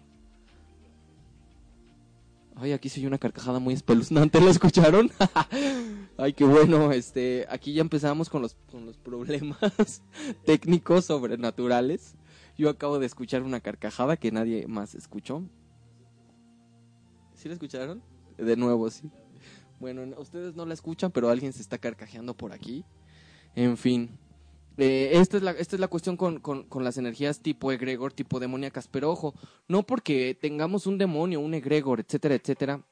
A: Ay, aquí se oye una carcajada muy espeluznante, ¿lo escucharon? *laughs* Ay, qué bueno, este, aquí ya empezamos con los, con los problemas *laughs* técnicos sobrenaturales. Yo acabo de escuchar una carcajada que nadie más escuchó. ¿Sí la escucharon? De nuevo, sí. Bueno, ustedes no la escuchan, pero alguien se está carcajeando por aquí. En fin. Eh, esta, es la, esta es la cuestión con, con, con las energías tipo egregor, tipo demoníacas. Pero ojo, no porque tengamos un demonio, un egregor, etcétera, etcétera,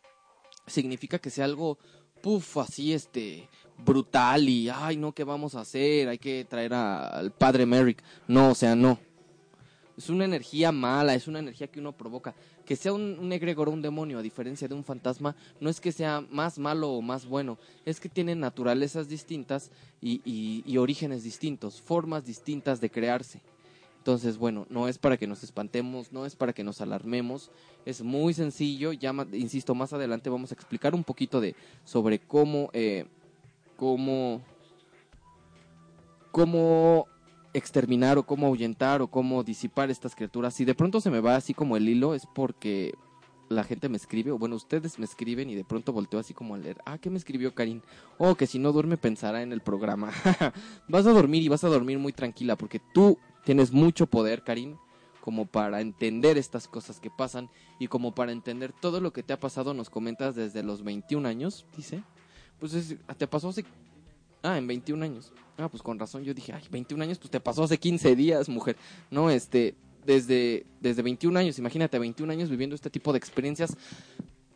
A: significa que sea algo, puff, así, este, brutal y, ay, no, ¿qué vamos a hacer? Hay que traer al padre Merrick. No, o sea, no. Es una energía mala, es una energía que uno provoca. Que sea un, un egregor o un demonio, a diferencia de un fantasma, no es que sea más malo o más bueno, es que tiene naturalezas distintas y, y- orígenes distintos, formas distintas de crearse. Entonces, bueno, no es para que nos espantemos, no es para que nos alarmemos, es muy sencillo, ya, insisto, más adelante vamos a explicar un poquito de sobre cómo, eh, cómo, cómo exterminar o cómo ahuyentar o cómo disipar estas criaturas. Si de pronto se me va así como el hilo es porque la gente me escribe, o bueno, ustedes me escriben y de pronto volteo así como a leer, ah, ¿qué me escribió Karin? Oh, que si no duerme pensará en el programa. *laughs* vas a dormir y vas a dormir muy tranquila porque tú tienes mucho poder, Karin, como para entender estas cosas que pasan y como para entender todo lo que te ha pasado, nos comentas desde los 21 años, dice. Pues es- te pasó hace Ah, en 21 años. Ah, pues con razón yo dije, ay, 21 años, pues te pasó hace 15 días, mujer. No, este, desde, desde 21 años, imagínate, 21 años viviendo este tipo de experiencias,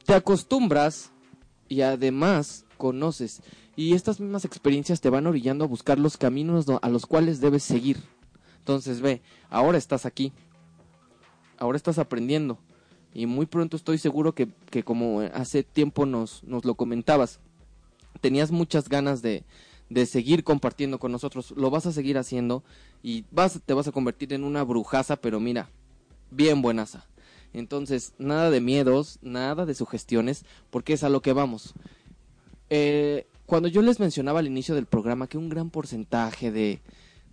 A: te acostumbras y además conoces. Y estas mismas experiencias te van orillando a buscar los caminos a los cuales debes seguir. Entonces ve, ahora estás aquí, ahora estás aprendiendo. Y muy pronto estoy seguro que, que como hace tiempo nos, nos lo comentabas, tenías muchas ganas de, de seguir compartiendo con nosotros. Lo vas a seguir haciendo y vas, te vas a convertir en una brujaza, pero mira, bien buenaza. Entonces, nada de miedos, nada de sugestiones, porque es a lo que vamos. Eh, cuando yo les mencionaba al inicio del programa que un gran porcentaje de,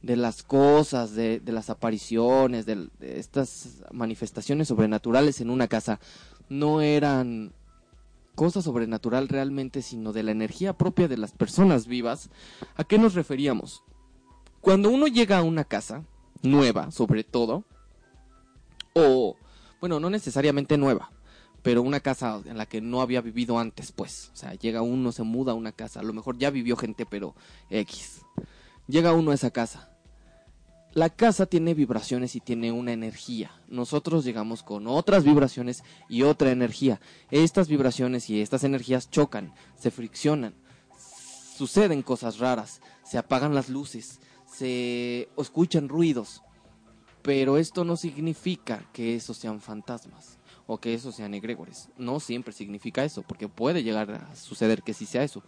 A: de las cosas, de, de las apariciones, de, de estas manifestaciones sobrenaturales en una casa, no eran cosa sobrenatural realmente, sino de la energía propia de las personas vivas, ¿a qué nos referíamos? Cuando uno llega a una casa, nueva sobre todo, o, bueno, no necesariamente nueva, pero una casa en la que no había vivido antes, pues, o sea, llega uno, se muda a una casa, a lo mejor ya vivió gente, pero X. Llega uno a esa casa. La casa tiene vibraciones y tiene una energía. Nosotros llegamos con otras vibraciones y otra energía. Estas vibraciones y estas energías chocan, se friccionan, suceden cosas raras, se apagan las luces, se escuchan ruidos. Pero esto no significa que esos sean fantasmas o que esos sean egregores. No siempre significa eso, porque puede llegar a suceder que sí sea eso.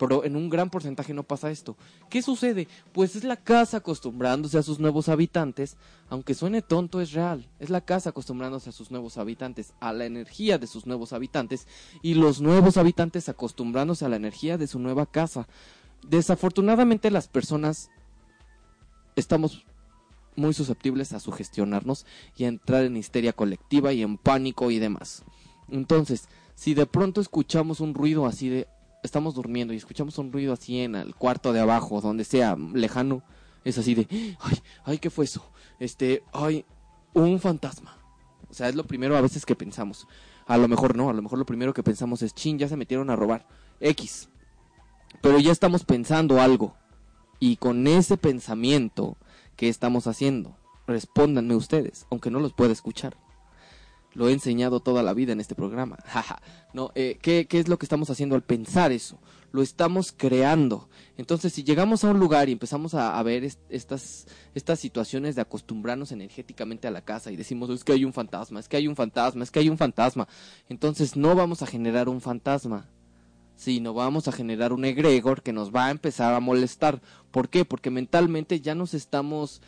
A: Pero en un gran porcentaje no pasa esto. ¿Qué sucede? Pues es la casa acostumbrándose a sus nuevos habitantes, aunque suene tonto, es real. Es la casa acostumbrándose a sus nuevos habitantes, a la energía de sus nuevos habitantes, y los nuevos habitantes acostumbrándose a la energía de su nueva casa. Desafortunadamente las personas estamos muy susceptibles a sugestionarnos y a entrar en histeria colectiva y en pánico y demás. Entonces, si de pronto escuchamos un ruido así de estamos durmiendo y escuchamos un ruido así en el cuarto de abajo, donde sea lejano, es así de ay, ay, ¿qué fue eso? Este, ay, un fantasma. O sea, es lo primero a veces que pensamos. A lo mejor no, a lo mejor lo primero que pensamos es, chin, ya se metieron a robar. X. Pero ya estamos pensando algo. Y con ese pensamiento, ¿qué estamos haciendo? Respóndanme ustedes, aunque no los pueda escuchar. Lo he enseñado toda la vida en este programa. *laughs* No, eh, ¿qué, ¿Qué es lo que estamos haciendo al pensar eso? Lo estamos creando. Entonces, si llegamos a un lugar y empezamos a, ver est- estas, estas situaciones de acostumbrarnos energéticamente a la casa y decimos, es que hay un fantasma, es que hay un fantasma, es que hay un fantasma, entonces no vamos a generar un fantasma sino vamos a generar un egregor que nos va a empezar a molestar. ¿Por qué? Porque mentalmente ya nos estamos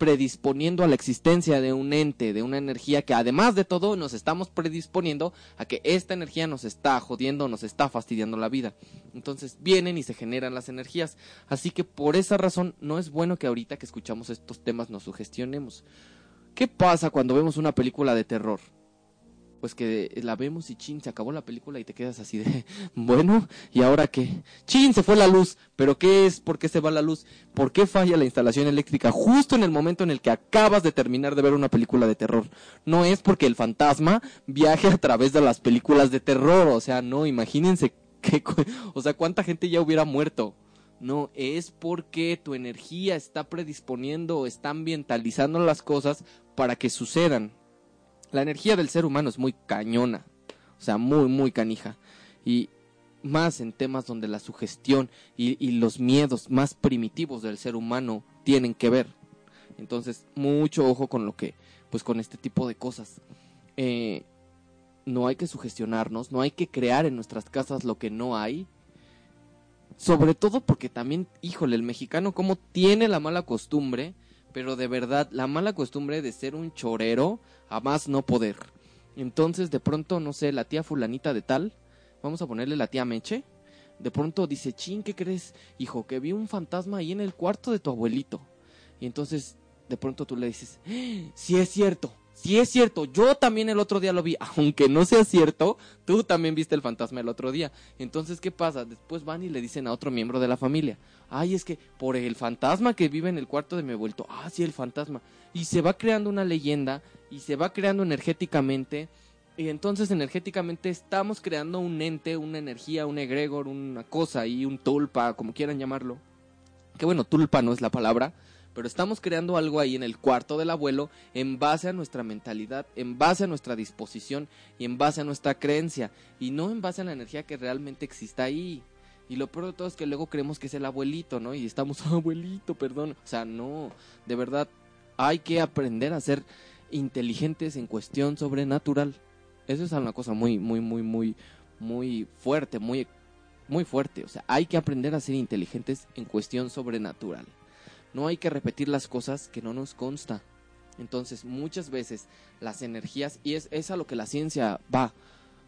A: predisponiendo a la existencia de un ente, de una energía que además de todo nos estamos predisponiendo a que esta energía nos está jodiendo, nos está fastidiando la vida. Entonces vienen y se generan las energías. Así que por esa razón no es bueno que ahorita que escuchamos estos temas nos sugestionemos. ¿Qué pasa cuando vemos una película de terror? Pues que la vemos y chin, se acabó la película y te quedas así de, *laughs* bueno, ¿y ahora qué? Chin, se fue la luz, pero ¿qué es? ¿Por qué se va la luz? ¿Por qué falla la instalación eléctrica justo en el momento en el que acabas de terminar de ver una película de terror? No es porque el fantasma viaje a través de las películas de terror, o sea, no, imagínense *laughs* cu- o sea, cuánta gente ya hubiera muerto. No, es porque tu energía está predisponiendo está ambientalizando las cosas para que sucedan. La energía del ser humano es muy cañona, o sea, muy, muy canija. Y más en temas donde la sugestión y, los miedos más primitivos del ser humano tienen que ver. Entonces, mucho ojo con lo que, pues con este tipo de cosas. Eh, no hay que sugestionarnos, no hay que crear en nuestras casas lo que no hay. Sobre todo porque también, híjole, el mexicano como tiene la mala costumbre, pero de verdad, la mala costumbre de ser un chorero a más no poder. Entonces, de pronto, no sé, la tía fulanita de tal, vamos a ponerle la tía Meche, de pronto dice, chin, ¿qué crees? Hijo, que vi un fantasma ahí en el cuarto de tu abuelito. Y entonces, de pronto tú le dices, "¡Ah! sí es cierto, sí es cierto, yo también el otro día lo vi, *laughs* aunque no sea cierto, tú también viste el fantasma el otro día. Entonces, ¿qué pasa? Después van y le dicen a otro miembro de la familia, ay, es que por el fantasma que vive en el cuarto de mi abuelito, ah, sí, el fantasma. Y se va creando una leyenda y se va creando energéticamente. Y entonces energéticamente estamos creando un ente, una energía, un egregor, una cosa y un tulpa, como quieran llamarlo. que bueno, tulpa no es la palabra, pero estamos creando algo ahí en el cuarto del abuelo en base a nuestra mentalidad, en base a nuestra disposición y en base a nuestra creencia y no en base a la energía que realmente exista ahí. Y lo peor de todo es que luego creemos que es el abuelito, ¿no? Y estamos, *laughs* abuelito, perdón. O sea, no, de verdad, hay que aprender a ser inteligentes en cuestión sobrenatural. Eso es una cosa muy, muy, muy, muy, muy fuerte, muy, muy fuerte. O sea, hay que aprender a ser inteligentes en cuestión sobrenatural. No hay que repetir las cosas que no nos consta. Entonces, muchas veces las energías, y es, es a lo que la ciencia va,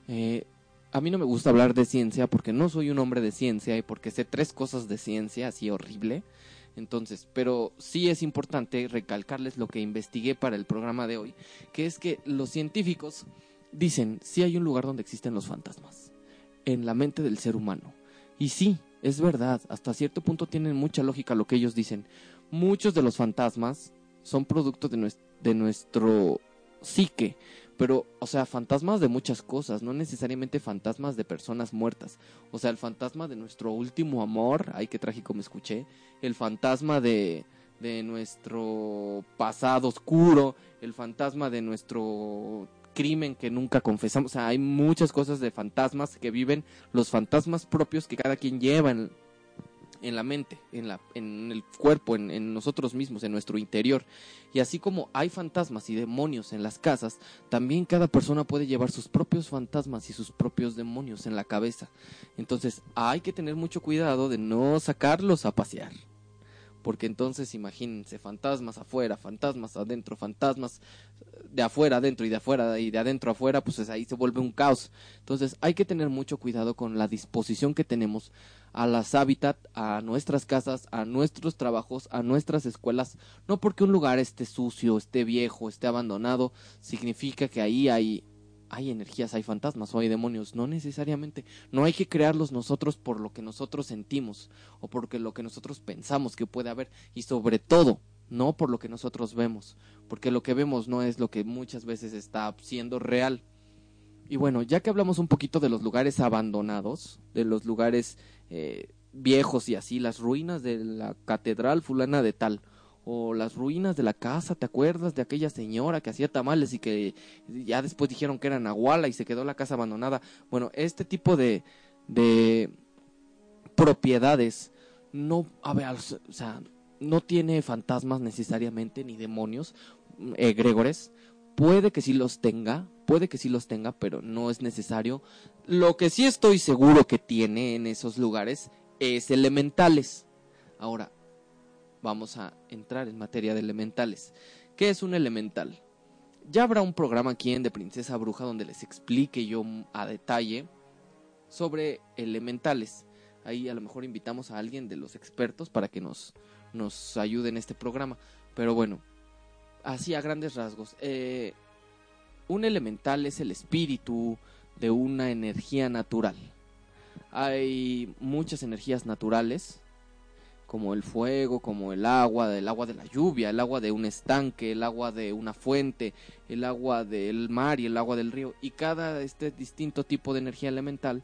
A: eh, a mí no me gusta hablar de ciencia porque no soy un hombre de ciencia y porque sé tres cosas de ciencia así horrible. Entonces, pero sí es importante recalcarles lo que investigué para el programa de hoy, que es que los científicos dicen si hay un lugar donde existen los fantasmas, en la mente del ser humano. Y sí, es verdad, hasta cierto punto tienen mucha lógica lo que ellos dicen. Muchos de los fantasmas son producto de, de nuestro psique, pero, o sea, fantasmas de muchas cosas, no necesariamente fantasmas de personas muertas. O sea, el fantasma de nuestro último amor, ay, qué trágico me escuché, el fantasma de, de nuestro pasado oscuro, el fantasma de nuestro crimen que nunca confesamos. O sea, hay muchas cosas de fantasmas que viven, los fantasmas propios que cada quien lleva en, en la mente, en, la, en el cuerpo, en, nosotros mismos, en nuestro interior. Y así como hay fantasmas y demonios en las casas, también cada persona puede llevar sus propios fantasmas y sus propios demonios en la cabeza. Entonces hay que tener mucho cuidado de no sacarlos a pasear. Porque entonces imagínense, fantasmas afuera, fantasmas adentro, fantasmas de afuera adentro y de afuera y de adentro afuera, pues ahí se vuelve un caos. Entonces hay que tener mucho cuidado con la disposición que tenemos a las hábitat, a nuestras casas, a nuestros trabajos, a nuestras escuelas. No porque un lugar esté sucio, esté viejo, esté abandonado, significa que ahí hay, hay energías, hay fantasmas o hay demonios. No necesariamente. No hay que crearlos nosotros por lo que nosotros sentimos o porque lo que nosotros pensamos que puede haber. Y sobre todo, no por lo que nosotros vemos. Porque lo que vemos no es lo que muchas veces está siendo real. Y bueno, ya que hablamos un poquito de los lugares abandonados, de los lugares eh, viejos y así, las ruinas de la catedral fulana de tal, o las ruinas de la casa, ¿te acuerdas de aquella señora que hacía tamales y que ya después dijeron que era Nahuala y se quedó la casa abandonada? Bueno, este tipo de, de propiedades no, a ver, o sea, no tiene fantasmas necesariamente ni demonios, egregores, puede que sí los tenga, puede que sí los tenga, pero no es necesario. Lo que sí estoy seguro que tiene en esos lugares es elementales. Ahora, vamos a entrar en materia de elementales. ¿Qué es un elemental? Ya habrá un programa aquí en De Princesa Bruja donde les explique yo a detalle sobre elementales. Ahí a lo mejor invitamos a alguien de los expertos para que nos, nos ayude en este programa. Pero bueno, así a grandes rasgos. Eh, un elemental es el espíritu de una energía natural. Hay muchas energías naturales, como el fuego, como el agua, el agua de la lluvia, el agua de un estanque, el agua de una fuente, el agua del mar y el agua del río. Y cada este distinto tipo de energía elemental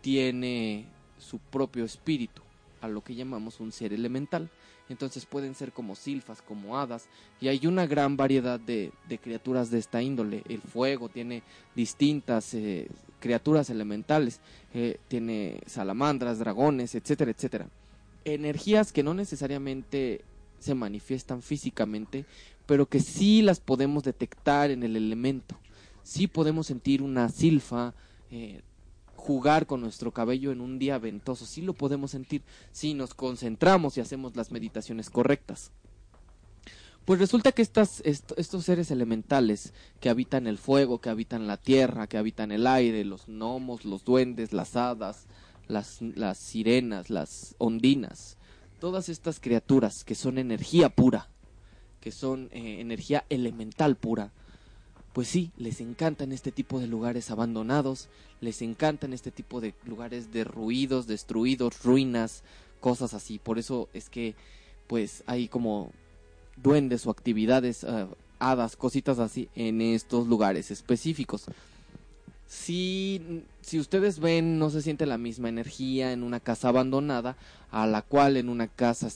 A: tiene su propio espíritu, a lo que llamamos un ser elemental entonces pueden ser como silfas, como hadas, y hay una gran variedad de, criaturas de esta índole. El fuego tiene distintas eh, criaturas elementales, eh, tiene salamandras, dragones, etcétera, etcétera. Energías que no necesariamente se manifiestan físicamente, pero que sí las podemos detectar en el elemento. Sí podemos sentir una silfa, eh, jugar con nuestro cabello en un día ventoso. Sí lo podemos sentir si nos concentramos y hacemos las meditaciones correctas. Pues resulta que estas, estos seres elementales que habitan el fuego, que habitan la tierra, que habitan el aire, los gnomos, los duendes, las hadas, las, las sirenas, las ondinas, todas estas criaturas que son energía pura, que son eh, energía elemental pura, pues sí, les encantan este tipo de lugares abandonados, les encantan este tipo de lugares derruidos, destruidos, ruinas, cosas así. Por eso es que pues hay como duendes o actividades, uh, hadas, cositas así en estos lugares específicos. Si, si ustedes ven, no se siente la misma energía en una casa abandonada a la cual en una casa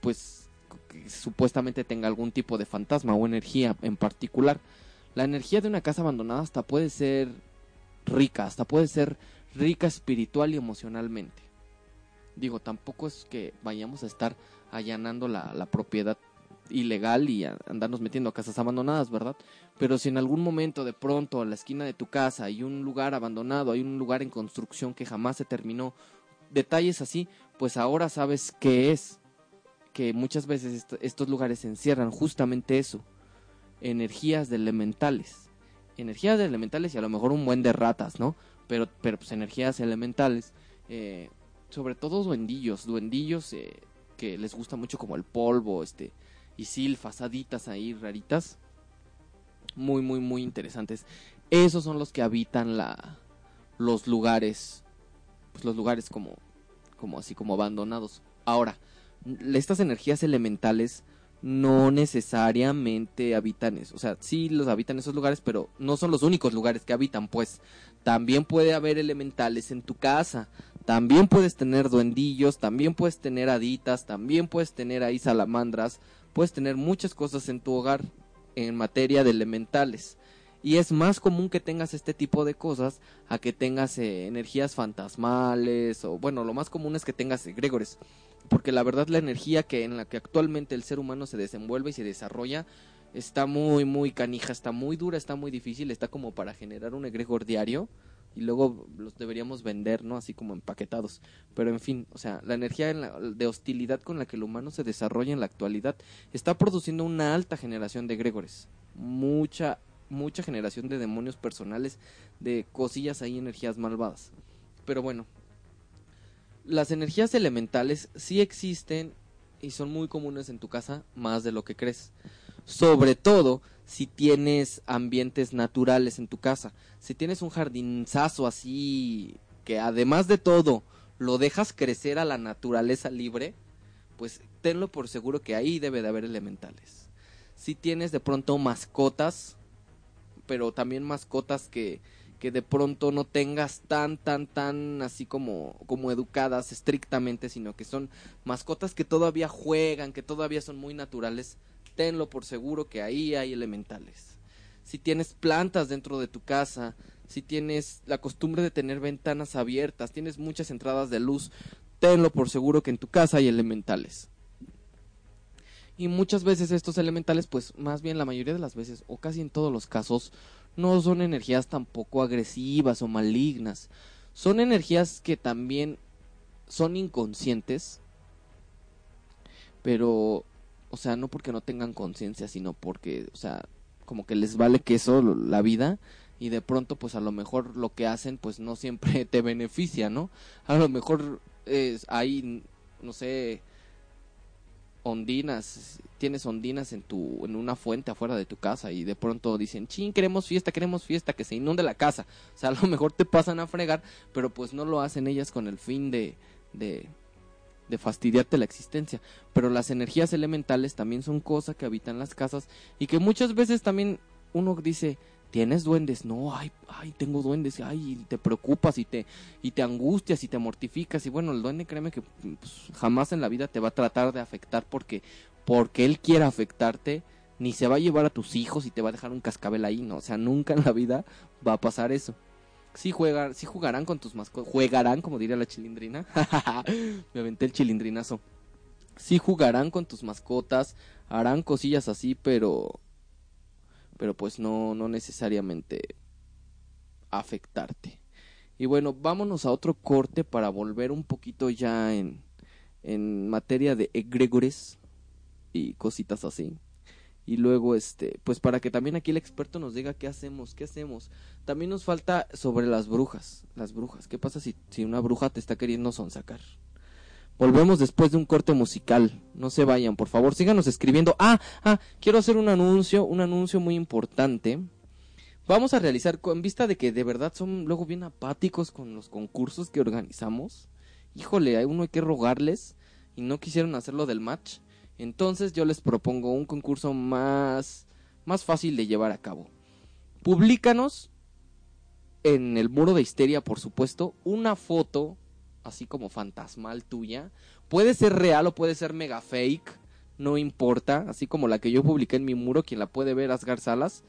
A: pues que supuestamente tenga algún tipo de fantasma o energía en particular. La energía de una casa abandonada hasta puede ser rica, hasta puede ser rica espiritual y emocionalmente. Digo, tampoco es que vayamos a estar allanando la, la propiedad ilegal y andarnos metiendo a casas abandonadas, ¿verdad? Pero si en algún momento de pronto a la esquina de tu casa hay un lugar abandonado, hay un lugar en construcción que jamás se terminó, detalles así, pues ahora sabes qué es. Que muchas veces est- estos lugares encierran justamente eso, energías de elementales. Energías de elementales y a lo mejor un buen de ratas, ¿no? Pero, pero pues energías elementales. eh, sobre todo duendillos, duendillos eh, que les gusta mucho como el polvo, este, y silfas, haditas ahí raritas. Muy, muy, muy interesantes. Esos son los que habitan la, los lugares, pues los lugares como, como así como abandonados. Ahora, estas energías elementales no necesariamente habitan eso. O sea, sí los habitan esos lugares, pero no son los únicos lugares que habitan, pues. También puede haber elementales en tu casa. También puedes tener duendillos, también puedes tener haditas, también puedes tener ahí salamandras, puedes tener muchas cosas en tu hogar en materia de elementales. Y es más común que tengas este tipo de cosas a que tengas eh, energías fantasmales o bueno, lo más común es que tengas egregores. Porque la verdad la energía que en la que actualmente el ser humano se desenvuelve y se desarrolla está muy muy canija, está muy dura, está muy difícil, está como para generar un egregor diario y luego los deberíamos vender, ¿no? Así como empaquetados. Pero en fin, o sea, la energía de hostilidad con la que el humano se desarrolla en la actualidad está produciendo una alta generación de egregores. Mucha, mucha generación de demonios personales, de cosillas ahí, energías malvadas. Pero bueno, las energías elementales sí existen y son muy comunes en tu casa, más de lo que crees. Sobre todo si tienes ambientes naturales en tu casa. Si tienes un jardinzazo así que además de todo lo dejas crecer a la naturaleza libre, pues tenlo por seguro que ahí debe de haber elementales. Si tienes de pronto mascotas, pero también mascotas que, que de pronto no tengas tan, tan, tan así como, como educadas estrictamente, sino que son mascotas que todavía juegan, que todavía son muy naturales, tenlo por seguro que ahí hay elementales. Si tienes plantas dentro de tu casa, si tienes la costumbre de tener ventanas abiertas, tienes muchas entradas de luz, tenlo por seguro que en tu casa hay elementales. Y muchas veces estos elementales, pues más bien la mayoría de las veces, o casi en todos los casos, no son energías tampoco agresivas o malignas. Son energías que también son inconscientes, pero, o sea, no porque no tengan conciencia, sino porque, o sea, como que les vale queso lo- la vida y de pronto, pues a lo mejor lo que hacen, pues no siempre *laughs* te beneficia, ¿no? A lo mejor es, hay, no sé, ondinas, tienes ondinas en tu en una fuente afuera de tu casa y de pronto dicen, "Chin, queremos fiesta, queremos fiesta, que se inunde la casa." O sea, a lo mejor te pasan a fregar, pero pues no lo hacen ellas con el fin de de de fastidiarte la existencia, pero las energías elementales también son cosas que habitan las casas y que muchas veces también uno dice, ¿tienes duendes? No, ay, ay, tengo duendes, ay, y te preocupas y te y te angustias y te mortificas y bueno, el duende créeme que pues, jamás en la vida te va a tratar de afectar porque porque él quiera afectarte ni se va a llevar a tus hijos y te va a dejar un cascabel ahí, no, o sea, nunca en la vida va a pasar eso. Sí juegan, sí jugarán con tus mascotas, jugarán como diría la chilindrina. *laughs* Me aventé el chilindrinazo. Sí jugarán con tus mascotas, harán cosillas así, pero pero pues no no necesariamente afectarte. Y bueno, vámonos a otro corte para volver un poquito ya en, en materia de egregores y cositas así. Y luego, este, pues para que también aquí el experto nos diga qué hacemos, qué hacemos. También nos falta sobre las brujas, las brujas. ¿Qué pasa si, si una bruja te está queriendo sonsacar? Volvemos después de un corte musical. No se vayan, por favor, síganos escribiendo. Ah, ah, quiero hacer un anuncio, un anuncio muy importante. Vamos a realizar, con vista de que de verdad son luego bien apáticos con los concursos que organizamos. Híjole, hay uno hay que rogarles y no quisieron hacerlo del match. Entonces yo les propongo un concurso más, más fácil de llevar a cabo. Publícanos en el muro de histeria, por supuesto, una foto así como fantasmal tuya, Puede ser real o puede ser mega fake, no importa, así como la que yo publiqué en mi muro, quien la puede ver, Asgar Salas,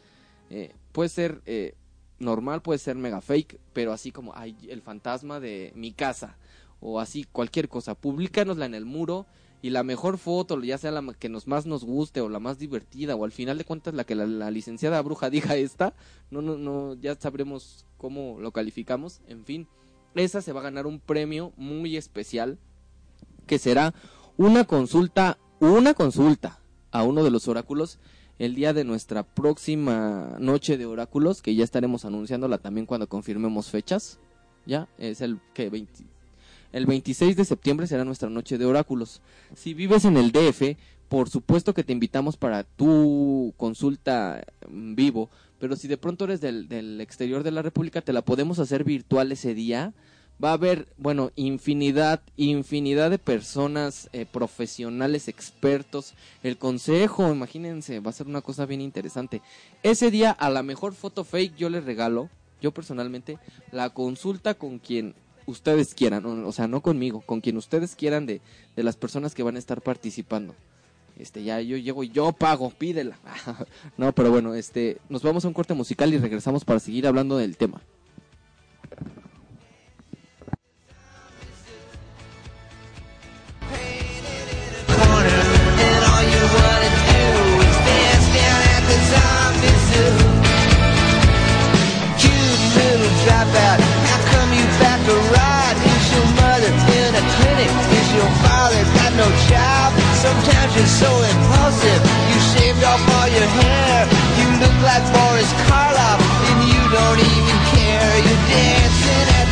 A: eh, puede ser eh, normal, puede ser mega fake, pero así como hay el fantasma de mi casa o así cualquier cosa, públicanosla en el muro y la mejor foto, ya sea la que nos más nos guste o la más divertida o al final de cuentas la que la, licenciada bruja *laughs* diga esta, no, no, no, ya sabremos cómo lo calificamos, en fin, esa se va a ganar un premio muy especial que será una consulta, una consulta a uno de los oráculos el día de nuestra próxima noche de oráculos, que ya estaremos anunciándola también cuando confirmemos fechas. Ya, es el que 20, el 26 de septiembre será nuestra noche de oráculos. Si vives en el DF, por supuesto que te invitamos para tu consulta vivo, pero si de pronto eres del, exterior de la República, te la podemos hacer virtual ese día. Va a haber, bueno, infinidad, infinidad de personas, eh, profesionales, expertos. El consejo, imagínense, va a ser una cosa bien interesante. Ese día, a la mejor foto fake, yo les regalo, yo personalmente, la consulta con quien ustedes quieran, o, sea, no conmigo, con quien ustedes quieran de, de las personas que van a estar participando. Este, ya yo llego y yo pago, pídela. *laughs* no, pero bueno, este, nos vamos a un corte musical y regresamos para seguir hablando del tema.
C: Got. Sometimes you're so impulsive. You shaved off all your hair. You look like Boris Karloff, and you don't even care. You're dancing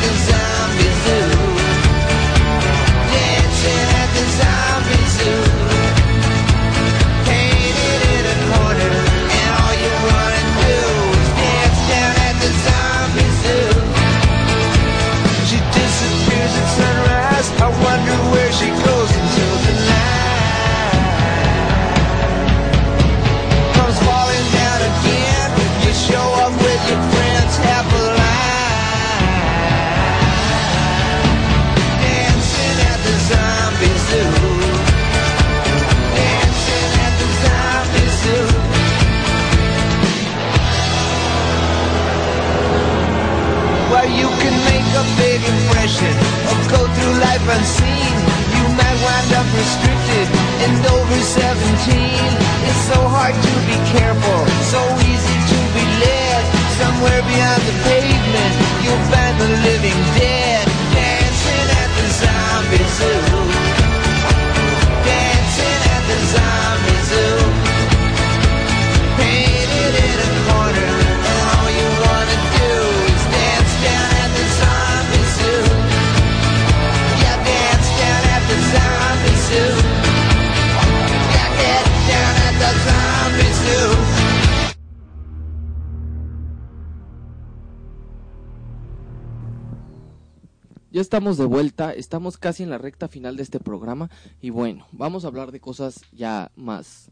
A: estamos de vuelta, estamos casi en la recta final de este programa y bueno, vamos a hablar de cosas ya más,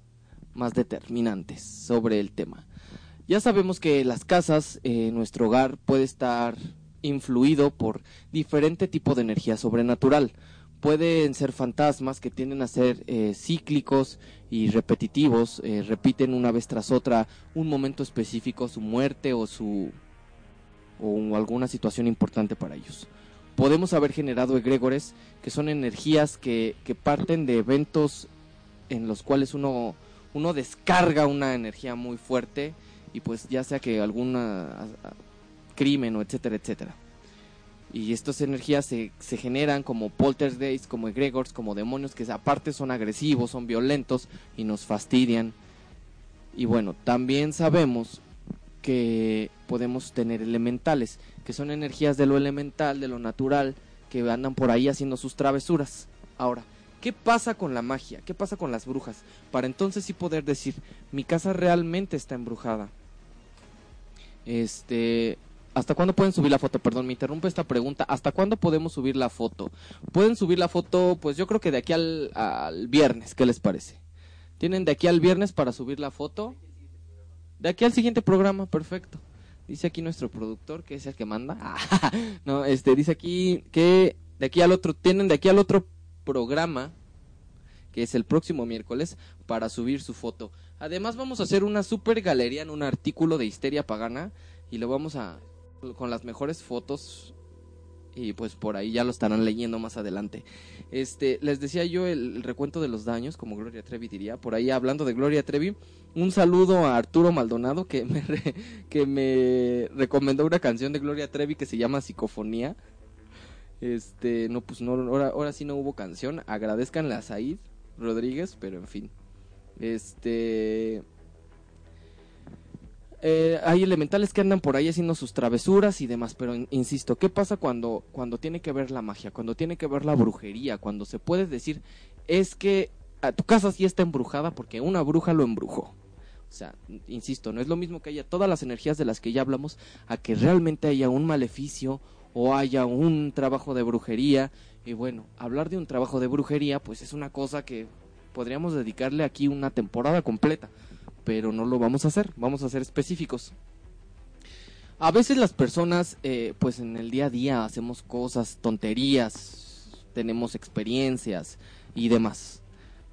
A: más determinantes sobre el tema. Ya sabemos que las casas, eh, nuestro hogar puede estar influido por diferente tipo de energía sobrenatural. Pueden ser fantasmas que tienden a ser eh, cíclicos y repetitivos, eh, repiten una vez tras otra un momento específico, su muerte o su o alguna situación importante para ellos podemos haber generado egregores que son energías que, parten de eventos en los cuales uno, uno descarga una energía muy fuerte y pues ya sea que alguna a- a- crimen o etcétera, etcétera. Y estas energías se, se generan como poltergeists, como egregores, como demonios que aparte son agresivos, son violentos y nos fastidian. Y bueno, también sabemos que podemos tener elementales, que son energías de lo elemental, de lo natural, que andan por ahí haciendo sus travesuras. Ahora, ¿qué pasa con la magia? ¿Qué pasa con las brujas? Para entonces sí poder decir, mi casa realmente está embrujada. Este, ¿hasta cuándo pueden subir la foto? Perdón, me interrumpe esta pregunta. ¿Hasta cuándo podemos subir la foto? Pueden subir la foto, pues yo creo que de aquí al, al viernes, ¿qué les parece? Tienen de aquí al viernes para subir la foto. De aquí al siguiente programa, perfecto. Dice aquí nuestro productor, que es el que manda. *laughs* no, este, dice aquí que de aquí al otro, tienen de aquí al otro programa, que es el próximo miércoles, para subir su foto. Además vamos a hacer una super galería en un artículo de Histeria Pagana y lo vamos a con las mejores fotos y pues por ahí ya lo estarán leyendo más adelante. Este, les decía yo el, recuento de los daños, como Gloria Trevi diría, por ahí hablando de Gloria Trevi, un saludo a Arturo Maldonado que me, re, que me recomendó una canción de Gloria Trevi que se llama Psicofonía. Este, no, pues no, ahora, ahora sí no hubo canción. Agradezcanle a Said Rodríguez, pero en fin. Este, eh, hay elementales que andan por ahí haciendo sus travesuras y demás, pero in, insisto, ¿qué pasa cuando, cuando tiene que ver la magia, cuando tiene que ver la brujería, cuando se puede decir es que a tu casa sí está embrujada porque una bruja lo embrujó? O sea, insisto, no es lo mismo que haya todas las energías de las que ya hablamos a que realmente haya un maleficio o haya un trabajo de brujería. Y bueno, hablar de un trabajo de brujería pues es una cosa que podríamos dedicarle aquí una temporada completa pero no lo vamos a hacer, vamos a ser específicos. A veces las personas, eh, pues en el día a día hacemos cosas, tonterías, tenemos experiencias y demás.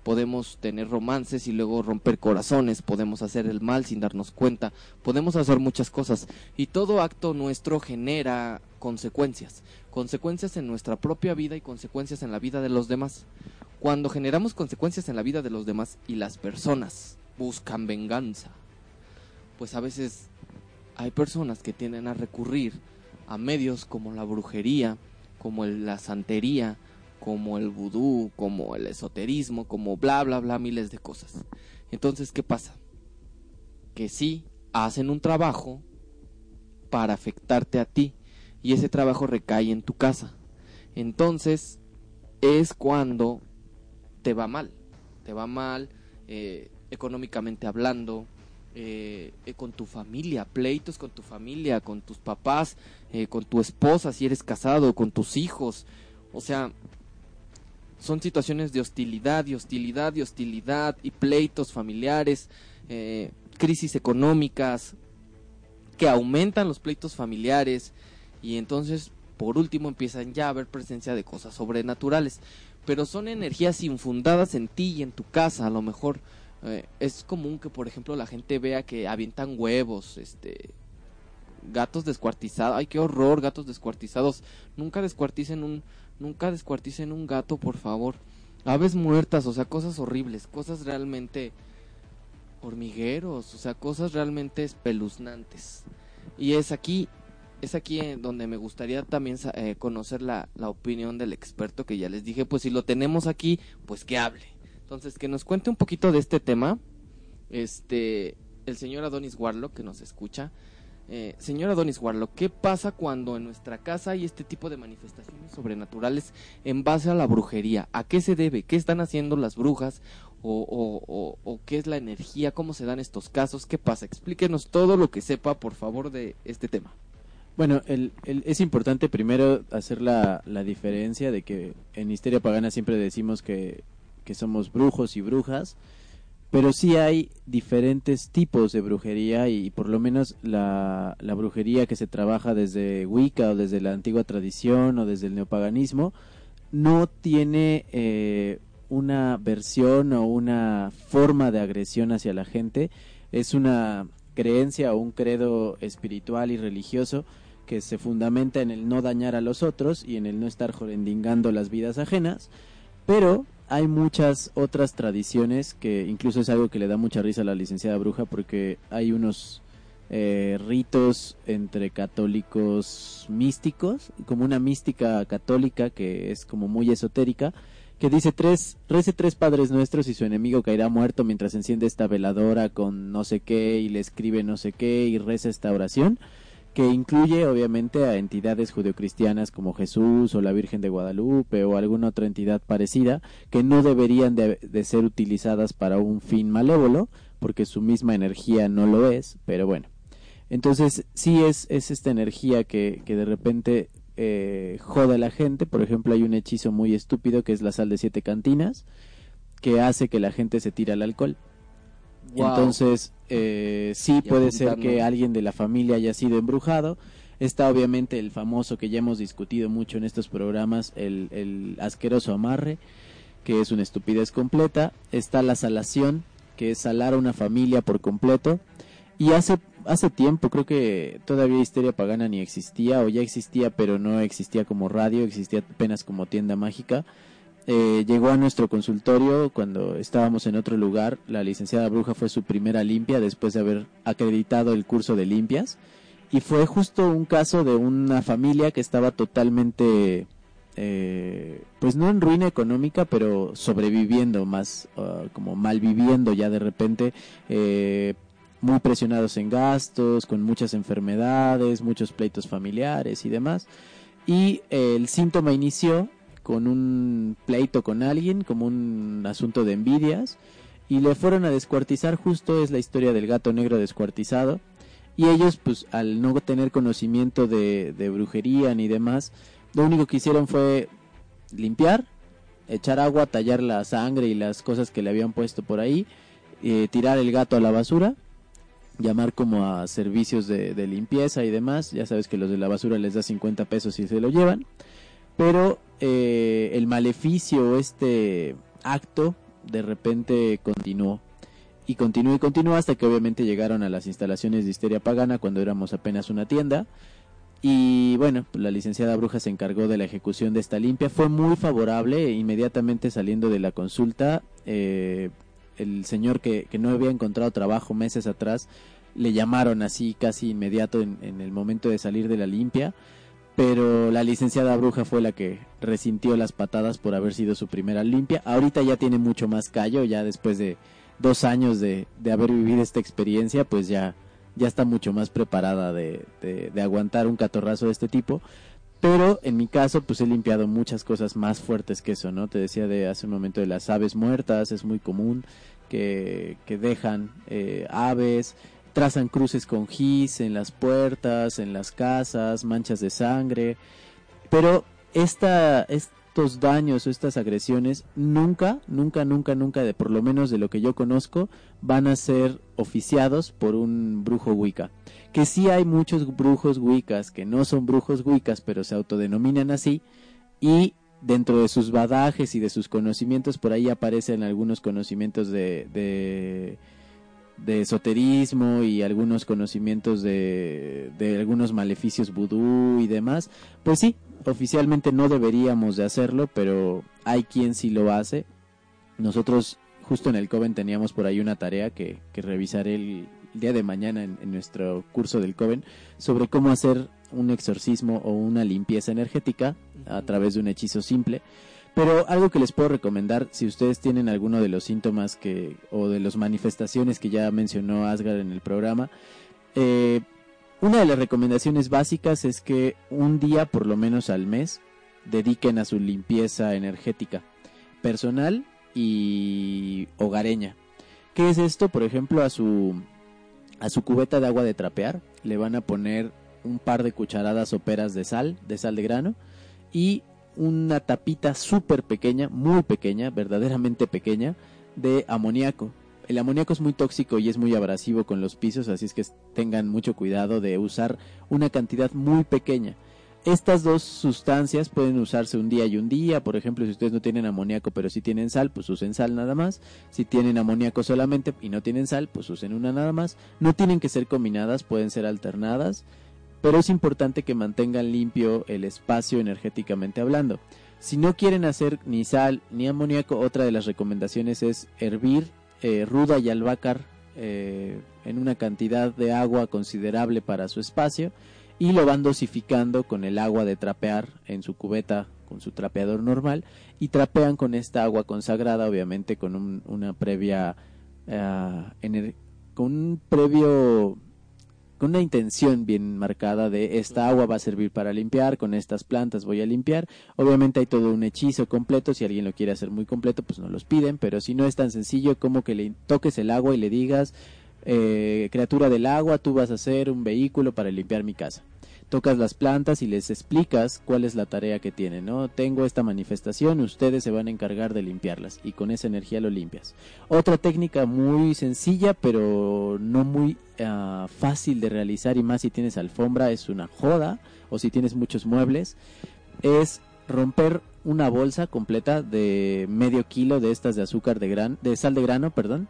A: Podemos tener romances y luego romper corazones, podemos hacer el mal sin darnos cuenta, podemos hacer muchas cosas y todo acto nuestro genera consecuencias, consecuencias en nuestra propia vida y consecuencias en la vida de los demás. Cuando generamos consecuencias en la vida de los demás y las personas buscan venganza. Pues a veces hay personas que tienden a recurrir a medios como la brujería, como la santería, como el vudú, como el esoterismo, como bla, bla, bla, miles de cosas. Entonces, ¿qué pasa? Que sí hacen un trabajo para afectarte a ti y ese trabajo recae en tu casa. Entonces, es cuando te va mal. Te va mal, eh, económicamente hablando, eh, eh, con tu familia, pleitos con tu familia, con tus papás, eh, con tu esposa si eres casado, con tus hijos. O sea, son situaciones de hostilidad y hostilidad y hostilidad y pleitos familiares, crisis económicas que aumentan los pleitos familiares y entonces por último empiezan ya a haber presencia de cosas sobrenaturales. Pero son energías infundadas en ti y en tu casa, a lo mejor eh, es común que, por ejemplo, la gente vea que avientan huevos, este, gatos descuartizados. Ay, qué horror, gatos descuartizados. Nunca descuarticen un, nunca descuarticen un gato, por favor. Aves muertas, o sea, cosas horribles, cosas realmente hormigueros, o sea, cosas realmente espeluznantes. Y es aquí, es aquí donde me gustaría también eh, conocer la, la opinión del experto que ya les dije, pues si lo tenemos aquí, pues que hable. Entonces, que nos cuente un poquito de este tema. Este, el señor Adonis Warlock que nos escucha. Eh, señor Adonis Warlock, ¿qué pasa cuando en nuestra casa hay este tipo de manifestaciones sobrenaturales en base a la brujería? ¿A qué se debe? ¿Qué están haciendo las brujas? ¿O, qué es la energía? ¿Cómo se dan estos casos? ¿Qué pasa? Explíquenos todo lo que sepa, por favor, de este tema.
D: Bueno, el, el, es importante primero hacer la, la diferencia de que en Histeria Pagana siempre decimos que que somos brujos y brujas, pero sí hay diferentes tipos de brujería y por lo menos la, brujería que se trabaja desde Wicca o desde la antigua tradición o desde el neopaganismo no tiene eh, una versión o una forma de agresión hacia la gente, es una creencia o un credo espiritual y religioso que se fundamenta en el no dañar a los otros y en el no estar jorendingando las vidas ajenas, pero hay muchas otras tradiciones que incluso es algo que le da mucha risa a la licenciada bruja porque hay unos eh, ritos entre católicos místicos, como una mística católica que es como muy esotérica, que dice tres, rece tres padres nuestros y su enemigo caerá muerto mientras enciende esta veladora con no sé qué y le escribe no sé qué y reza esta oración que incluye obviamente a entidades judeocristianas como Jesús o la Virgen de Guadalupe o alguna otra entidad parecida que no deberían de, de, ser utilizadas para un fin malévolo porque su misma energía no lo es, pero bueno. Entonces sí es, es esta energía que, que de repente eh, jode a la gente, por ejemplo hay un hechizo muy estúpido que es la sal de siete cantinas que hace que la gente se tire al alcohol. Wow. Entonces, eh, sí puede ser que alguien de la familia haya sido embrujado. Está obviamente el famoso que ya hemos discutido mucho en estos programas, el, el asqueroso amarre, que es una estupidez completa. Está la salación, que es salar a una familia por completo. Y hace, hace tiempo, creo que todavía Histeria Pagana ni existía, o ya existía, pero no existía como radio, existía apenas como tienda mágica. Eh, llegó a nuestro consultorio cuando estábamos en otro lugar. La licenciada Bruja fue su primera limpia después de haber acreditado el curso de limpias. Y fue justo un caso de una familia que estaba totalmente, eh, pues no en ruina económica, pero sobreviviendo, más uh, como malviviendo ya de repente. Eh, muy presionados en gastos, con muchas enfermedades, muchos pleitos familiares y demás. Y el síntoma inició con un pleito con alguien, como un asunto de envidias, y le fueron a descuartizar, justo es la historia del gato negro descuartizado, y ellos pues al no tener conocimiento de, brujería ni demás, lo único que hicieron fue limpiar, echar agua, tallar la sangre y las cosas que le habían puesto por ahí, eh, tirar el gato a la basura, llamar como a servicios de, de, limpieza y demás, ya sabes que los de la basura les da 50 pesos y se lo llevan, pero eh, el maleficio, este acto, de repente continuó. Y continuó y continuó hasta que obviamente llegaron a las instalaciones de Histeria Pagana cuando éramos apenas una tienda. Y bueno, la licenciada Bruja se encargó de la ejecución de esta limpia. Fue muy favorable. E inmediatamente saliendo de la consulta, eh, el señor que, que, no había encontrado trabajo meses atrás, le llamaron así casi inmediato en, en el momento de salir de la limpia pero la licenciada bruja fue la que resintió las patadas por haber sido su primera limpia. Ahorita ya tiene mucho más callo, ya después de dos años de, de haber vivido esta experiencia, pues ya, ya está mucho más preparada de, de, de, aguantar un catorrazo de este tipo. Pero en mi caso, pues he limpiado muchas cosas más fuertes que eso, ¿no? Te decía de hace un momento de las aves muertas, es muy común que, que dejan eh, aves, trazan cruces con gis en las puertas, en las casas, manchas de sangre, pero esta, estos daños o estas agresiones nunca, nunca, nunca, nunca, de por lo menos de lo que yo conozco, van a ser oficiados por un brujo wicca. Que sí hay muchos brujos wiccas que no son brujos wiccas, pero se autodenominan así, y dentro de sus badajes y de sus conocimientos, por ahí aparecen algunos conocimientos de, de de esoterismo y algunos conocimientos de, de algunos maleficios vudú y demás, pues sí, oficialmente no deberíamos de hacerlo, pero hay quien sí lo hace. Nosotros justo en el Coven teníamos por ahí una tarea que, que revisaré el día de mañana en, en nuestro curso del Coven sobre cómo hacer un exorcismo o una limpieza energética a través de un hechizo simple. Pero algo que les puedo recomendar, si ustedes tienen alguno de los síntomas que o de las manifestaciones que ya mencionó Asgar en el programa, eh, una de las recomendaciones básicas es que un día por lo menos al mes dediquen a su limpieza energética personal y hogareña. ¿Qué es esto? Por ejemplo, a su a su cubeta de agua de trapear le van a poner un par de cucharadas soperas de sal, de sal de grano y una tapita súper pequeña, muy pequeña, verdaderamente pequeña, de amoníaco. El amoníaco es muy tóxico y es muy abrasivo con los pisos, así es que tengan mucho cuidado de usar una cantidad muy pequeña. Estas dos sustancias pueden usarse un día y un día, por ejemplo, si ustedes no tienen amoníaco pero si tienen sal, pues usen sal nada más. Si tienen amoníaco solamente y no tienen sal, pues usen una nada más. No tienen que ser combinadas, pueden ser alternadas pero es importante que mantengan limpio el espacio energéticamente hablando. Si no quieren hacer ni sal ni amoníaco, otra de las recomendaciones es hervir eh, ruda y albahaca eh, en una cantidad de agua considerable para su espacio y lo van dosificando con el agua de trapear en su cubeta con su trapeador normal y trapean con esta agua consagrada obviamente con un, una previa uh, con un previo con una intención bien marcada de esta agua va a servir para limpiar, con estas plantas voy a limpiar. Obviamente hay todo un hechizo completo, si alguien lo quiere hacer muy completo, pues no los piden, pero si no es tan sencillo como que le toques el agua y le digas, eh, criatura del agua, tú vas a ser un vehículo para limpiar mi casa. Tocas las plantas y les explicas cuál es la tarea que tienen, ¿no? Tengo esta manifestación, ustedes se van a encargar de limpiarlas y con esa energía lo limpias. Otra técnica muy sencilla pero no muy ah, fácil de realizar y más si tienes alfombra es una joda o si tienes muchos muebles es romper una bolsa completa de medio kilo de estas de azúcar de gran de sal de grano, perdón,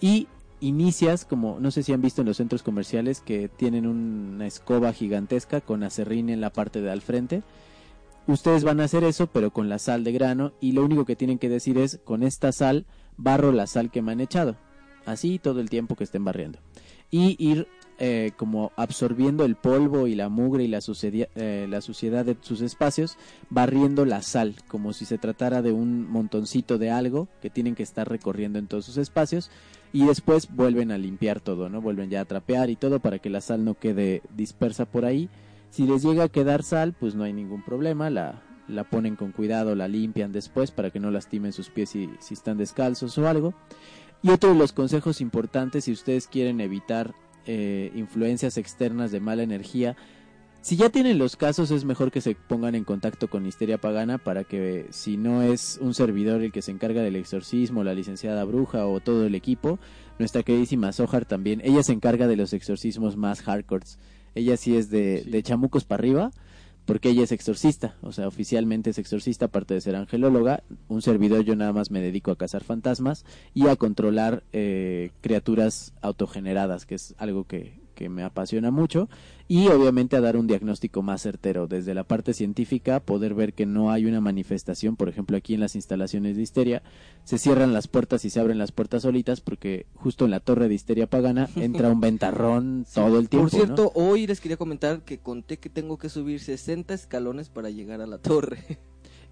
D: y inicias como no sé si han visto en los centros comerciales que tienen una escoba gigantesca con acerrín en la parte de al frente. Ustedes van a hacer eso, pero con la sal de grano y lo único que tienen que decir es con esta sal barro la sal que me han echado. Así todo el tiempo que estén barriendo. Y ir eh, como absorbiendo el polvo y la mugre y la eh, la suciedad de sus espacios, barriendo la sal, como si se tratara de un montoncito de algo que tienen que estar recorriendo en todos sus espacios y después vuelven a limpiar todo, ¿no? Vuelven ya a trapear y todo para que la sal no quede dispersa por ahí. Si les llega a quedar sal, pues no hay ningún problema, la, la ponen con cuidado, la limpian después para que no lastimen sus pies si, si están descalzos o algo. Y otro de los consejos importantes si ustedes quieren evitar eh, influencias externas de mala energía, si ya tienen los casos es mejor que se pongan en contacto con Histeria Pagana para que si no es un servidor el que se encarga del exorcismo, la licenciada bruja o todo el equipo, nuestra queridísima Sohar también, ella se encarga de los exorcismos más hardcore. Ella sí es de,
A: Sí.
D: de chamucos para arriba porque ella es exorcista, o sea, oficialmente es exorcista, aparte de ser angelóloga, un servidor yo nada más me dedico a cazar fantasmas y a controlar eh, criaturas autogeneradas, que es algo que, que me apasiona mucho, y obviamente a dar un diagnóstico más certero, desde la parte científica, poder ver que no hay una manifestación, por ejemplo aquí en las instalaciones de histeria, se cierran las puertas y se abren las puertas solitas porque justo en la torre de histeria pagana *laughs* entra un ventarrón todo el tiempo.
A: Por
D: ¿no?
A: cierto, hoy les quería comentar que conté que tengo que subir 60 escalones para llegar a la torre.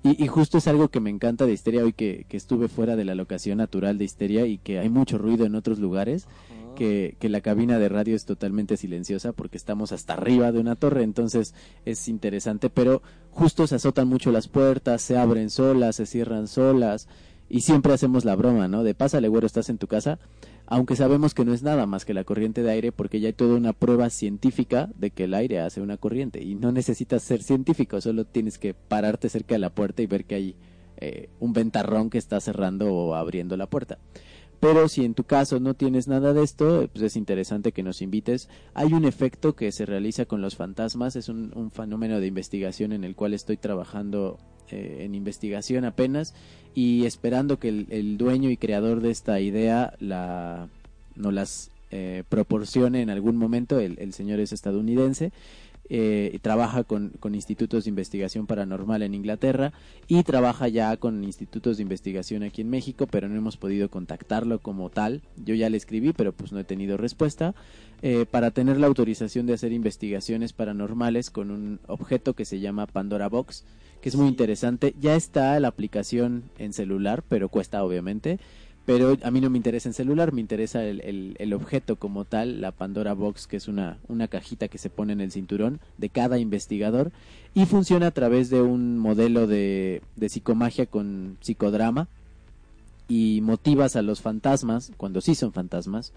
D: Y, y justo es algo que me encanta de Histeria hoy que, que estuve fuera de la locación natural de Histeria y que hay mucho ruido en otros lugares, que, la cabina de radio es totalmente silenciosa porque estamos hasta arriba de una torre, entonces es interesante, pero justo se azotan mucho las puertas, se abren solas, se cierran solas y siempre hacemos la broma, ¿no? De pásale, güero, estás en tu casa, aunque sabemos que no es nada más que la corriente de aire porque ya hay toda una prueba científica de que el aire hace una corriente y no necesitas ser científico, solo tienes que pararte cerca de la puerta y ver que hay eh, un ventarrón que está cerrando o abriendo la puerta. Pero si en tu caso no tienes nada de esto, pues es interesante que nos invites. Hay un efecto que se realiza con los fantasmas, es un, fenómeno de investigación en el cual estoy trabajando eh, en investigación apenas y esperando que el, dueño y creador de esta idea la, nos las eh, proporcione en algún momento. El señor es estadounidense. Eh, trabaja con, con institutos de investigación paranormal en Inglaterra y trabaja ya con institutos de investigación aquí en México, pero no hemos podido contactarlo como tal. Yo ya le escribí, pero pues no he tenido respuesta. eh, para tener la autorización de hacer investigaciones paranormales con un objeto que se llama Pandora Box, que es muy interesante. Ya está la aplicación en celular, pero cuesta obviamente. Pero a mí no me interesa en celular, me interesa el, el- el objeto como tal, la Pandora Box, que es una, una cajita que se pone en el cinturón de cada investigador y funciona a través de un modelo de, de psicomagia con psicodrama y motivas a los fantasmas, cuando sí son fantasmas,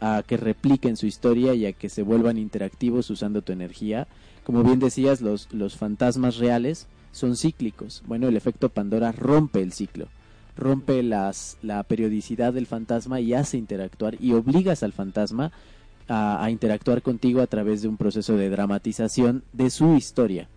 D: a que repliquen su historia y a que se vuelvan interactivos usando tu energía. Como bien decías, los, los fantasmas reales son cíclicos. Bueno, el efecto Pandora rompe el ciclo, rompe las, la periodicidad del fantasma y hace interactuar y obligas al fantasma a, a interactuar contigo a través de un proceso de dramatización de su historia.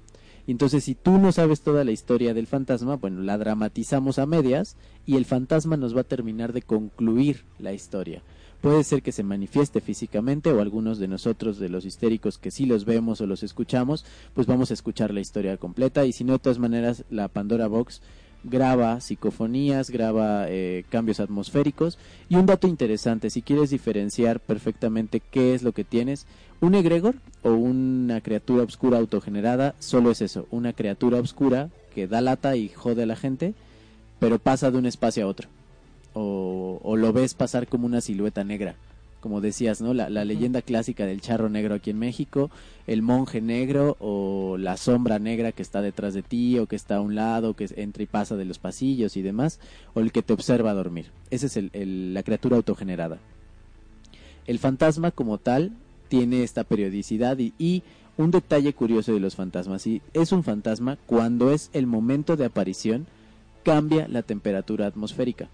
D: Entonces si tú no sabes toda la historia del fantasma, bueno, la dramatizamos a medias y el fantasma nos va a terminar de concluir la historia. Puede ser que se manifieste físicamente o algunos de nosotros, de los histéricos que sí los vemos o los escuchamos, pues vamos a escuchar la historia completa y si no, de todas maneras, la Pandora Box graba psicofonías, graba eh, cambios atmosféricos. Y un dato interesante, si quieres diferenciar perfectamente qué es lo que tienes, un egregor o una criatura oscura autogenerada solo es eso, una criatura oscura que da lata y jode a la gente, pero pasa de un espacio a otro. O, o lo ves pasar como una silueta negra, como decías, ¿no? La, la leyenda clásica del charro negro aquí en México, el monje negro o la sombra negra que está detrás de ti o que está a un lado, que entra y pasa de los pasillos y demás, o el que te observa dormir. Esa es el- el- la criatura autogenerada. El fantasma como tal tiene esta periodicidad y, y un detalle curioso de los fantasmas. Si es un fantasma, cuando es el momento de aparición, cambia la temperatura atmosférica.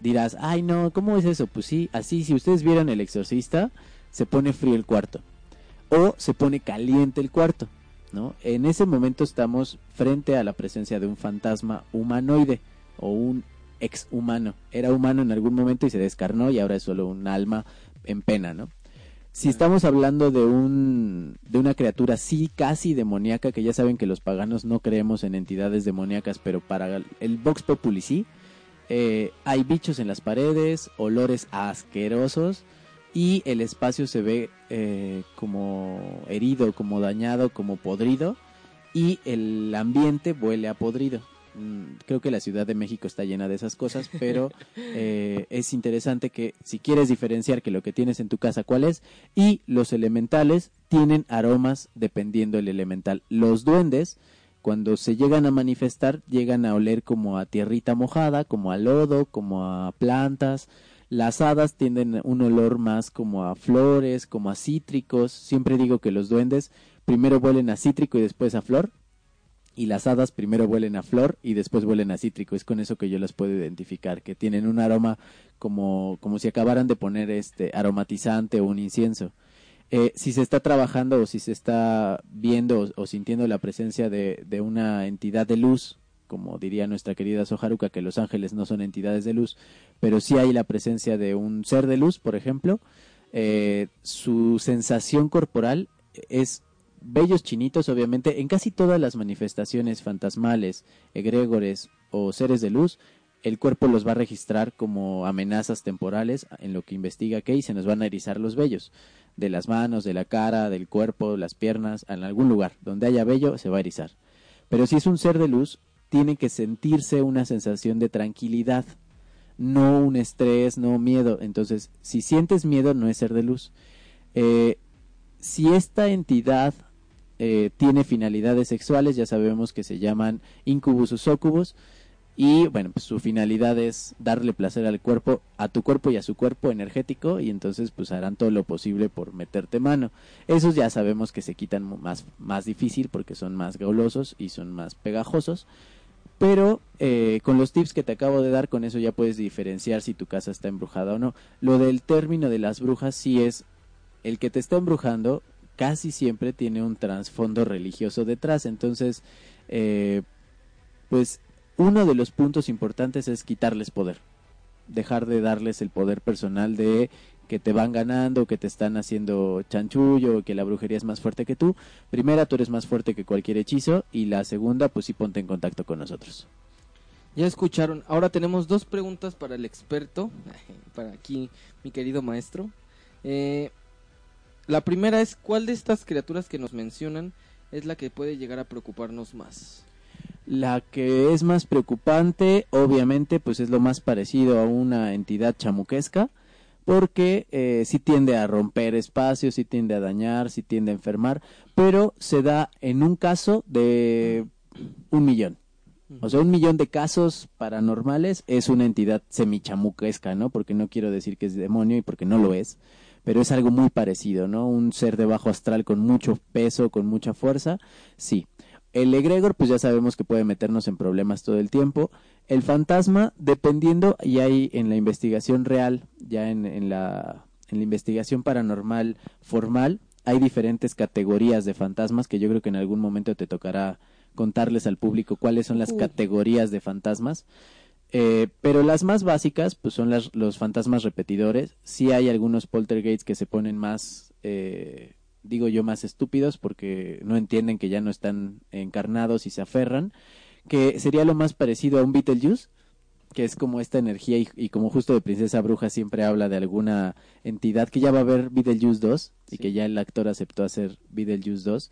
D: Dirás, ay no, ¿cómo es eso? Pues sí, así, si ustedes vieron el exorcista, se pone frío el cuarto. O se pone caliente el cuarto. ¿no? En ese momento estamos frente a la presencia de un fantasma humanoide o un ex humano. Era humano en algún momento y se descarnó y ahora es solo un alma en pena, ¿no? Si estamos hablando de un de una criatura sí casi demoníaca, que ya saben que los paganos no creemos en entidades demoníacas, pero para el Vox Populi sí, eh, hay bichos en las paredes, olores asquerosos y el espacio se ve eh, como herido, como dañado, como podrido y el ambiente huele a podrido. Mm, Creo que la Ciudad de México está llena de esas cosas, *laughs* pero eh, es interesante que si quieres diferenciar que lo que tienes en tu casa cuál es y los elementales tienen aromas dependiendo del elemental. Los duendes cuando se llegan a manifestar llegan a oler como a tierrita mojada, como a lodo, como a plantas. Las hadas tienden un olor más como a flores, como a cítricos. Siempre digo que los duendes primero huelen a cítrico y después a flor. Y las hadas primero huelen a flor y después huelen a cítrico. Es con eso que yo las puedo identificar, que tienen un aroma como, como si acabaran de poner este aromatizante o un incienso. Eh, si se está trabajando o si se está viendo o, sintiendo la presencia de, de una entidad de luz, como diría nuestra querida Soharuka, que los ángeles no son entidades de luz, pero sí hay la presencia de un ser de luz, por ejemplo, eh, su sensación corporal es bellos chinitos, obviamente, en casi todas las manifestaciones fantasmales, egregores o seres de luz, el cuerpo los va a registrar como amenazas temporales en lo que investiga que y se nos van a erizar los vellos de las manos, de la cara, del cuerpo, las piernas, en algún lugar donde haya vello se va a erizar. Pero si es un ser de luz, tiene que sentirse una sensación de tranquilidad, no un estrés, no miedo. Entonces, si sientes miedo, no es ser de luz. Eh, si esta entidad eh, tiene finalidades sexuales, ya sabemos que se llaman incubus o succubus, y bueno, pues su finalidad es darle placer al cuerpo, a tu cuerpo y a su cuerpo energético, y entonces pues harán todo lo posible por meterte mano. Esos ya sabemos que se quitan más, más difícil porque son más gaulosos y son más pegajosos. Pero eh, con los tips que te acabo de dar, con eso ya puedes diferenciar si tu casa está embrujada o no. Lo del término de las brujas sí es el que te está embrujando casi siempre tiene un trasfondo religioso detrás. Entonces, eh, pues uno de los puntos importantes es quitarles poder. Dejar de darles el poder personal de que te van ganando, que te están haciendo chanchullo, que la brujería es más fuerte que tú. Primera, tú eres más fuerte que cualquier hechizo. Y la segunda, pues sí ponte en contacto con nosotros.
A: Ya escucharon. Ahora tenemos dos preguntas para el experto, *laughs* para aquí mi querido maestro. Eh, la primera es, ¿cuál de estas criaturas que nos mencionan es la que puede llegar a preocuparnos más?
D: La que es más preocupante, obviamente, pues es lo más parecido a una entidad chamuquesca, porque eh, sí tiende a romper espacios, sí tiende a dañar, sí tiende a enfermar, pero se da en un caso de un millón. O sea, un millón de casos paranormales es una entidad semichamuquesca, ¿no? Porque no quiero decir que es demonio y porque no lo es, pero es algo muy parecido, ¿no? Un ser de bajo astral con mucho peso, con mucha fuerza, sí. El egregor, pues ya sabemos que puede meternos en problemas todo el tiempo. El fantasma, dependiendo, y hay en la investigación real, ya en, en la, en la investigación paranormal formal, hay diferentes categorías de fantasmas que yo creo que en algún momento te tocará contarles al público cuáles son las
A: Uy.
D: categorías de fantasmas. Eh, pero las más básicas, pues son las, los fantasmas repetidores. Sí hay algunos poltergeists que se ponen más, eh, digo yo, más estúpidos porque no entienden que ya no están encarnados y se aferran. Que sería lo más parecido a un Beetlejuice, que es como esta energía y, y como justo de Princesa Bruja siempre habla de alguna entidad que ya va a haber Beetlejuice 2 y
A: Sí.
D: que ya el actor aceptó hacer Beetlejuice 2.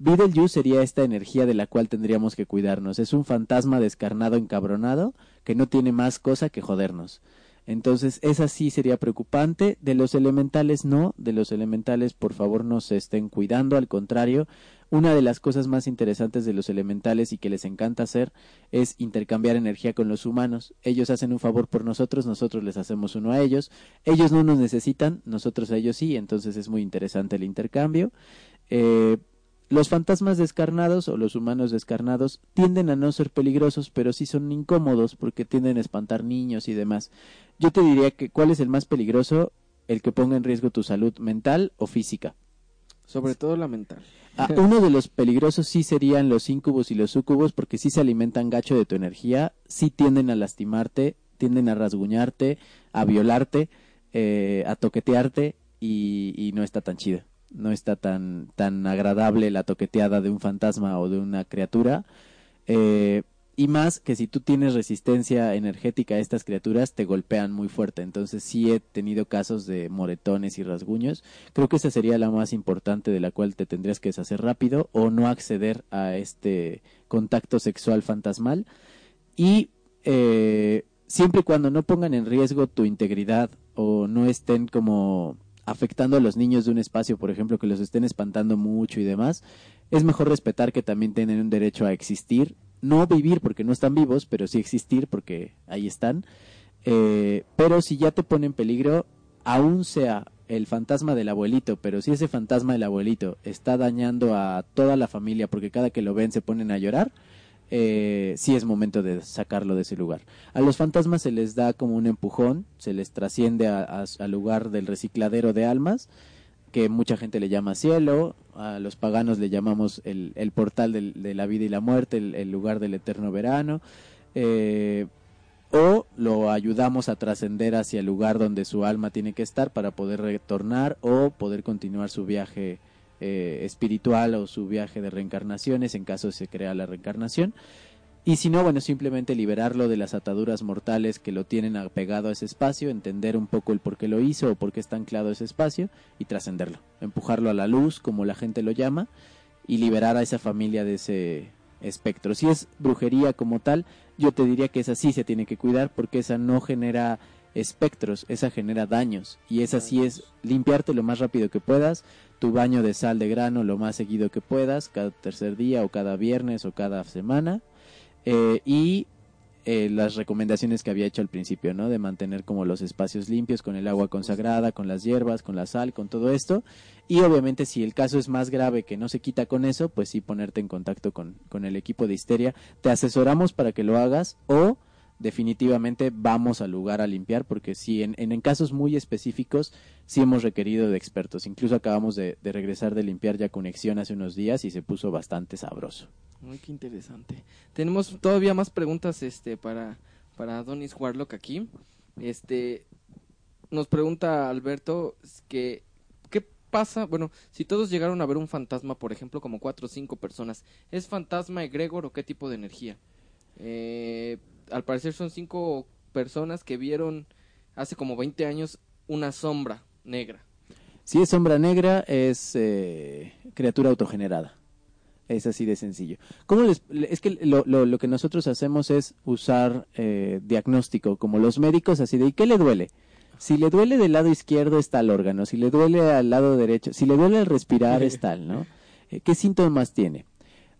D: Beetlejuice sería esta energía de la cual tendríamos que cuidarnos. Es un fantasma descarnado, encabronado, que no tiene más cosa que jodernos. Entonces, esa sí sería preocupante. De los elementales no, de los elementales por favor no se estén cuidando, al contrario, una de las cosas más interesantes de los elementales y que les encanta hacer es intercambiar energía con los humanos. Ellos hacen un favor por nosotros, nosotros les hacemos uno a ellos. Ellos no nos necesitan, nosotros a ellos sí, entonces es muy interesante el intercambio. Eh, los fantasmas descarnados o los humanos descarnados tienden a no ser peligrosos, pero sí son incómodos porque tienden a espantar niños y demás. Yo te diría que cuál es el más peligroso, el que ponga en riesgo tu salud mental o física.
A: Sobre todo la mental.
D: Ah, uno de los peligrosos sí serían los incubos y los sucubos porque sí se alimentan gacho de tu energía, sí tienden a lastimarte, tienden a rasguñarte, a violarte, eh, a toquetearte y, y no está tan chido. No está tan, tan agradable la toqueteada de un fantasma o de una criatura. Eh, y más que si tú tienes resistencia energética a estas criaturas, te golpean muy fuerte. Entonces sí he tenido casos de moretones y rasguños. Creo que esa sería la más importante de la cual te tendrías que deshacer rápido o no acceder a este contacto sexual fantasmal. Y eh, siempre y cuando no pongan en riesgo tu integridad o no estén como afectando a los niños de un espacio, por ejemplo, que los estén espantando mucho y demás, es mejor respetar que también tienen un derecho a existir no vivir porque no están vivos, pero sí existir porque ahí están. Eh, pero si ya te pone en peligro, aún sea el fantasma del abuelito, pero si ese fantasma del abuelito está dañando a toda la familia porque cada que lo ven se ponen a llorar, eh, sí es momento de sacarlo de ese lugar. A los fantasmas se les da como un empujón, se les trasciende al lugar del recicladero de almas que mucha gente le llama cielo, a los paganos le llamamos el, portal de la vida y la muerte, el, lugar del eterno verano, eh, o lo ayudamos a trascender hacia el lugar donde su alma tiene que estar para poder retornar o poder continuar su viaje eh, espiritual o su viaje de reencarnaciones en caso se crea la reencarnación. Y si no, bueno, simplemente liberarlo de las ataduras mortales que lo tienen apegado a ese espacio, entender un poco el por qué lo hizo o por qué está anclado a ese espacio y trascenderlo, empujarlo a la luz, como la gente lo llama, y liberar a esa familia de ese espectro. Si es brujería como tal, yo te diría que esa sí se tiene que cuidar porque esa no genera espectros, esa genera daños y esa sí es limpiarte lo más rápido que puedas, tu baño de sal de grano lo más seguido que puedas, cada tercer día o cada viernes o cada semana eh, y eh, las recomendaciones que había hecho al principio, ¿no? De mantener como los espacios limpios con el agua consagrada, con las hierbas, con la sal, con todo esto. Y obviamente si el caso es más grave que no se quita con eso, pues sí ponerte en contacto con, con el equipo de histeria. Te asesoramos para que lo hagas o definitivamente vamos al lugar a limpiar porque sí, en, en, casos muy específicos sí hemos requerido de expertos. Incluso acabamos de, de regresar de limpiar ya conexión hace unos días y se puso bastante sabroso.
A: Muy qué interesante. Tenemos todavía más preguntas este para para Donis Warlock aquí. Este nos pregunta Alberto que pasa, bueno, si todos llegaron a ver un fantasma, por ejemplo, como cuatro o cinco personas, ¿es fantasma egregor o qué tipo de energía? Eh, al parecer son cinco personas que vieron hace como 20 años una sombra negra.
D: Si es sombra negra, es eh, criatura autogenerada. Es así de sencillo. ¿Cómo les, es que lo, lo, lo, que nosotros hacemos es usar eh, diagnóstico, como los médicos, así de ¿y qué le duele? Si le duele del lado izquierdo está el órgano, si le duele al lado derecho, si le duele al respirar *laughs* es tal, ¿no? Eh, ¿Qué síntomas tiene?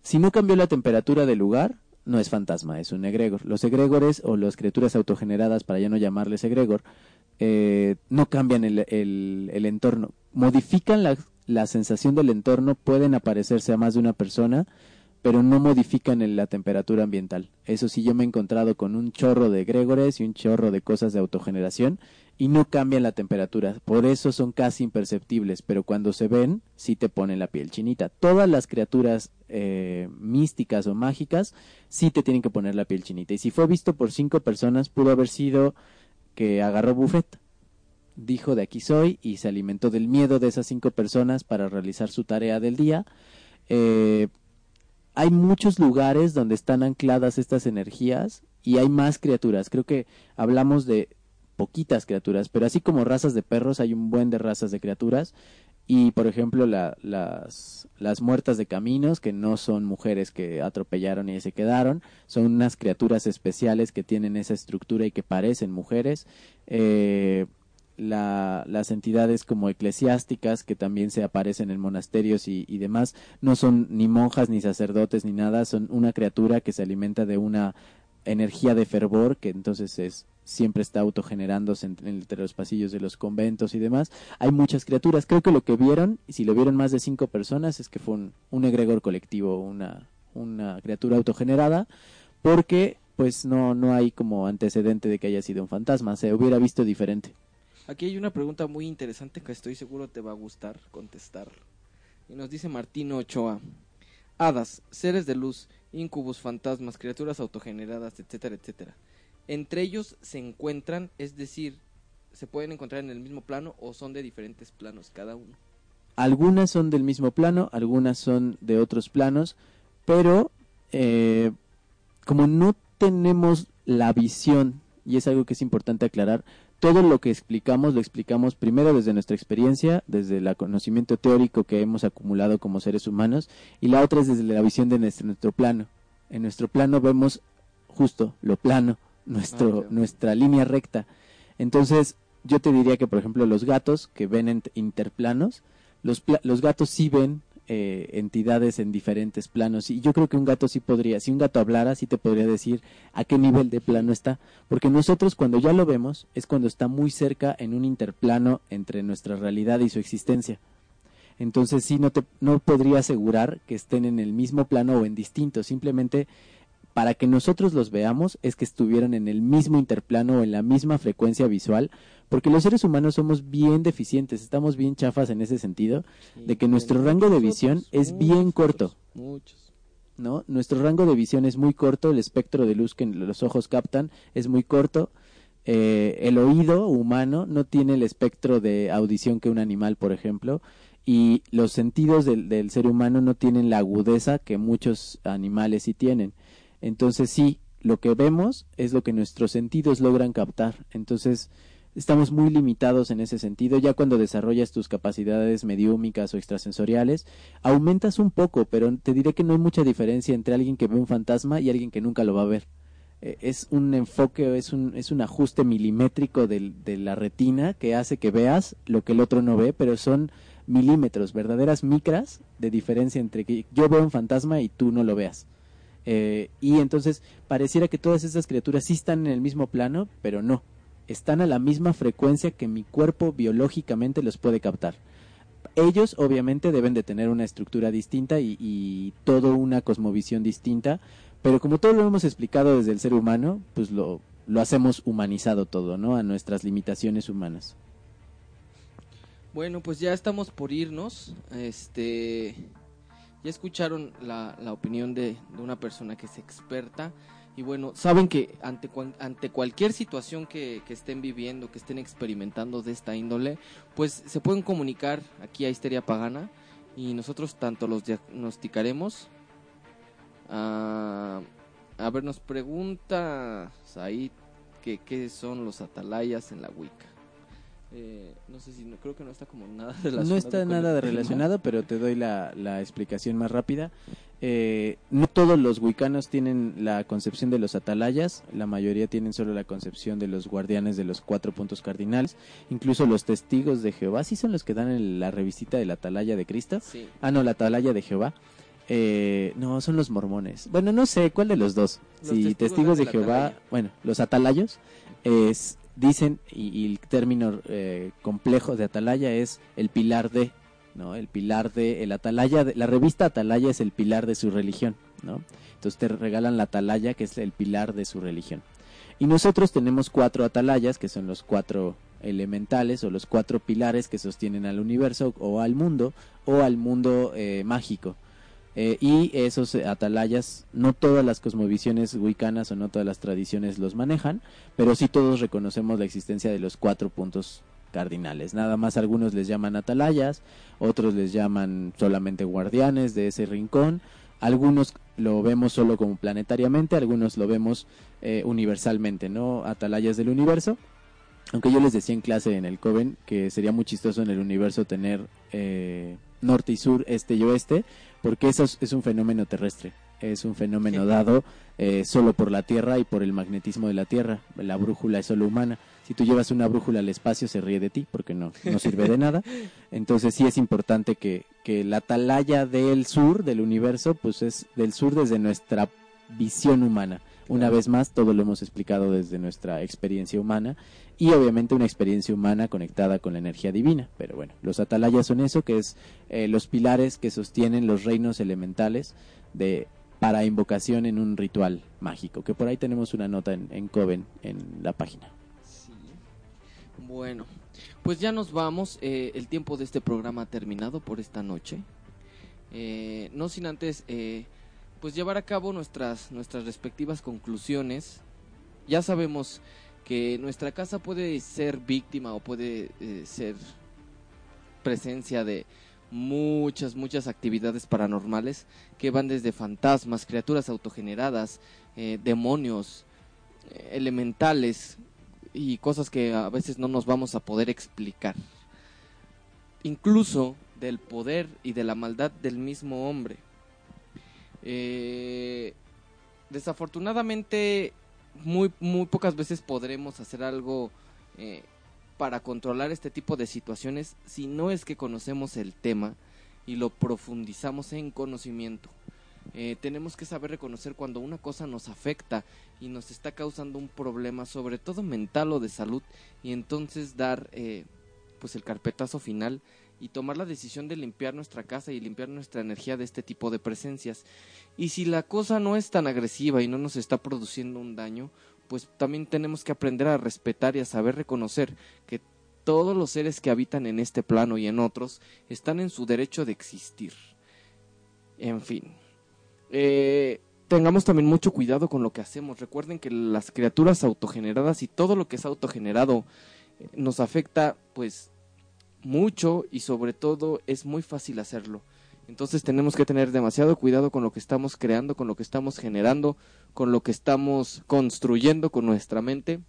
D: Si no cambió la temperatura del lugar, no es fantasma, es un egregor. Los egregores o las criaturas autogeneradas, para ya no llamarles egregor, eh, no cambian el, el, el entorno, modifican la, la sensación del entorno pueden aparecerse a más de una persona, pero no modifican la temperatura ambiental. Eso sí, yo me he encontrado con un chorro de egregores y un chorro de cosas de autogeneración y no cambian la temperatura. Por eso son casi imperceptibles, pero cuando se ven, sí te ponen la piel chinita. Todas las criaturas eh, místicas o mágicas sí te tienen que poner la piel chinita. Y si fue visto por cinco personas, pudo haber sido que agarró buffet dijo de aquí soy y se alimentó del miedo de esas cinco personas para realizar su tarea del día. Eh, hay muchos lugares donde están ancladas estas energías y hay más criaturas. Creo que hablamos de poquitas criaturas, pero así como razas de perros, hay un buen de razas de criaturas. Y, por ejemplo, la, las, las muertas de caminos, que no son mujeres que atropellaron y se quedaron, son unas criaturas especiales que tienen esa estructura y que parecen mujeres. Eh, la, las entidades como eclesiásticas que también se aparecen en monasterios y, y, demás no son ni monjas ni sacerdotes ni nada, son una criatura que se alimenta de una energía de fervor que entonces es siempre está autogenerándose entre, entre los pasillos de los conventos y demás. Hay muchas criaturas. Creo que lo que vieron, y si lo vieron más de cinco personas, es que fue un, egregor colectivo, una, una criatura autogenerada, porque pues no, no hay como antecedente de que haya sido un fantasma, se hubiera visto diferente.
A: Aquí hay una pregunta muy interesante que estoy seguro te va a gustar contestar. Y nos dice Martino Ochoa. Hadas, seres de luz, incubus, fantasmas, criaturas autogeneradas, etcétera, etcétera. Entre ellos se encuentran, es decir, se pueden encontrar en el mismo plano o son de diferentes planos cada uno.
D: Algunas son del mismo plano, algunas son de otros planos, pero eh, como no tenemos la visión, y es algo que es importante aclarar, todo lo que explicamos lo explicamos primero desde nuestra experiencia, desde el conocimiento teórico que hemos acumulado como seres humanos, y la otra es desde la visión de nuestro, nuestro plano. En nuestro plano vemos justo lo plano, nuestro,
A: Ah,
D: nuestra línea recta. Entonces, yo te diría que, por ejemplo, los gatos que ven en interplanos, los, pla- los gatos sí ven eh, entidades en diferentes planos. Y yo creo que un gato sí podría, si un gato hablara, sí te podría decir a qué nivel de plano está. Porque nosotros cuando ya lo vemos es cuando está muy cerca en un interplano entre nuestra realidad y su existencia. Entonces sí, no, te, no podría asegurar que estén en el mismo plano o en distintos. Simplemente para que nosotros los veamos es que estuvieran en el mismo interplano o en la misma frecuencia visual, porque los seres humanos somos bien deficientes, estamos bien chafas en ese sentido, de que nuestro rango de visión es bien corto.
A: Muchos.
D: ¿no? Nuestro rango de visión es muy corto, el espectro de luz que los ojos captan es muy corto, eh, el oído humano no tiene el espectro de audición que un animal, por ejemplo, y los sentidos del, del ser humano no tienen la agudeza que muchos animales sí tienen. Entonces sí, lo que vemos es lo que nuestros sentidos logran captar. Entonces estamos muy limitados en ese sentido. Ya cuando desarrollas tus capacidades mediúmicas o extrasensoriales, aumentas un poco, pero te diré que no hay mucha diferencia entre alguien que ve un fantasma y alguien que nunca lo va a ver. Eh, es un enfoque, es un, es un ajuste milimétrico de la retina que hace que veas lo que el otro no ve, pero son milímetros, verdaderas micras de diferencia entre que yo veo un fantasma y tú no lo veas. Eh, y entonces pareciera que todas estas criaturas sí están en el mismo plano, pero no. Están a la misma frecuencia que mi cuerpo biológicamente los puede captar. Ellos obviamente deben de tener una estructura distinta y, y toda una cosmovisión distinta, pero como todo lo hemos explicado desde el ser humano, pues lo, lo hacemos humanizado todo, ¿no? A nuestras limitaciones humanas.
A: Bueno, pues ya estamos por irnos. Este, ya escucharon la, la opinión de, de una persona que es experta. Y bueno, saben que ante, ante cualquier situación que, que estén viviendo, que estén experimentando de esta índole, pues se pueden comunicar aquí a Histeria Pagana y nosotros tanto los diagnosticaremos. Ah, a ver, nos pregunta Said que qué son los atalayas en la Wicca. Eh, no sé si, no, creo que no está como nada *laughs* relacionado.
D: No está nada
A: el
D: relacionado, pero te doy la, la explicación más rápida. Eh, no todos los wicanos tienen la concepción de los atalayas, la mayoría tienen solo la concepción de los guardianes de los cuatro puntos cardinales. Incluso los testigos de Jehová, sí son los que dan en la revistita de la atalaya de Cristo.
A: Sí.
D: Ah, no, la atalaya de Jehová. Eh, no, son los mormones. Bueno, no sé, ¿cuál de los dos?
A: Los
D: si
A: testigos
D: testigos
A: de
D: Jehová,
A: atalaya.
D: bueno, los atalayos, es, dicen, y, el término eh, complejo de atalaya es el pilar de, ¿no? El pilar de, el atalaya, de- la revista atalaya es el pilar de su religión, ¿no? Entonces te regalan la atalaya, que es el pilar de su religión. Y nosotros tenemos cuatro atalayas, que son los cuatro elementales o los cuatro pilares que sostienen al universo o al mundo o al mundo eh, mágico. Eh, y esos atalayas, no todas las cosmovisiones wicanas o no todas las tradiciones los manejan, pero sí todos reconocemos la existencia de los cuatro puntos cardinales. Nada más algunos les llaman atalayas, otros les llaman solamente guardianes de ese rincón, algunos lo vemos solo como planetariamente, algunos lo vemos eh, universalmente, ¿no? Atalayas del universo. Aunque yo les decía en clase en el Coven que sería muy chistoso en el universo tener eh, norte y sur, este y oeste, porque eso es, es un fenómeno terrestre, es un fenómeno dado eh, solo por la Tierra y por el magnetismo de la Tierra. La brújula es solo humana. Si tú llevas una brújula al espacio, se ríe de ti porque no, no sirve de nada. *laughs* Entonces sí es importante que, que la atalaya del sur del universo, pues es del sur desde nuestra visión humana. Una vez más, todo lo hemos explicado desde nuestra experiencia humana y obviamente una experiencia humana conectada con la energía divina. Pero bueno, los atalayas son eso, que es eh, los pilares que sostienen los reinos elementales de para invocación en un ritual mágico, que por ahí tenemos una nota en, en Coven en la página.
A: Bueno, pues ya nos vamos. eh, el tiempo de este programa ha terminado por esta noche. Eh, no sin antes, pues llevar a cabo nuestras nuestras respectivas conclusiones. Ya sabemos que nuestra casa puede ser víctima o puede eh, ser presencia de muchas, muchas actividades paranormales que van desde fantasmas, criaturas autogeneradas, eh, demonios, eh, elementales y cosas que a veces no nos vamos a poder explicar. Incluso del poder y de la maldad del mismo hombre. Desafortunadamente, muy, muy pocas veces podremos hacer algo eh, para controlar este tipo de situaciones si no es que conocemos el tema y lo profundizamos en conocimiento. Eh, tenemos que saber reconocer cuando una cosa nos afecta y nos está causando un problema, sobre todo mental o de salud, y entonces dar eh, pues el carpetazo final y tomar la decisión de limpiar nuestra casa y limpiar nuestra energía de este tipo de presencias. Y si la cosa no es tan agresiva y no nos está produciendo un daño, pues también tenemos que aprender a respetar y a saber reconocer que todos los seres que habitan en este plano y en otros están en su derecho de existir. En fin. Eh, tengamos también mucho cuidado con lo que hacemos. Recuerden que las criaturas autogeneradas y todo lo que es autogenerado eh, nos afecta pues mucho y sobre todo es muy fácil hacerlo. Entonces tenemos que tener demasiado cuidado con lo que estamos creando, con lo que estamos generando, con lo que estamos construyendo con nuestra mente,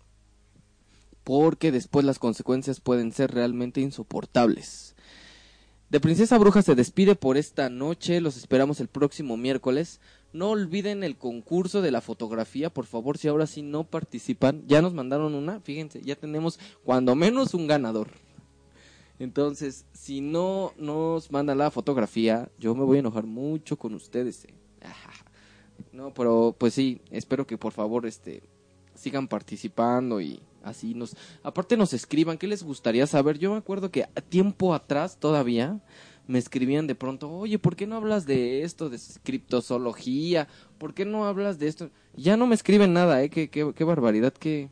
A: porque después las consecuencias pueden ser realmente insoportables. De Princesa Bruja se despide por esta noche, los esperamos el próximo miércoles. No olviden el concurso de la fotografía, por favor, si ahora sí no participan, ya nos mandaron una, fíjense, ya tenemos cuando menos un ganador. Entonces, si no nos mandan la fotografía, yo me voy a enojar mucho con ustedes. eh. *laughs* No, pero pues sí, espero que por favor este sigan participando y así nos aparte nos escriban qué les gustaría saber. Yo me acuerdo que tiempo atrás todavía me escribían de pronto, "Oye, ¿por qué no hablas de esto de criptozoología? ¿Por qué no hablas de esto?" Ya no me escriben nada, eh, qué qué, qué barbaridad, qué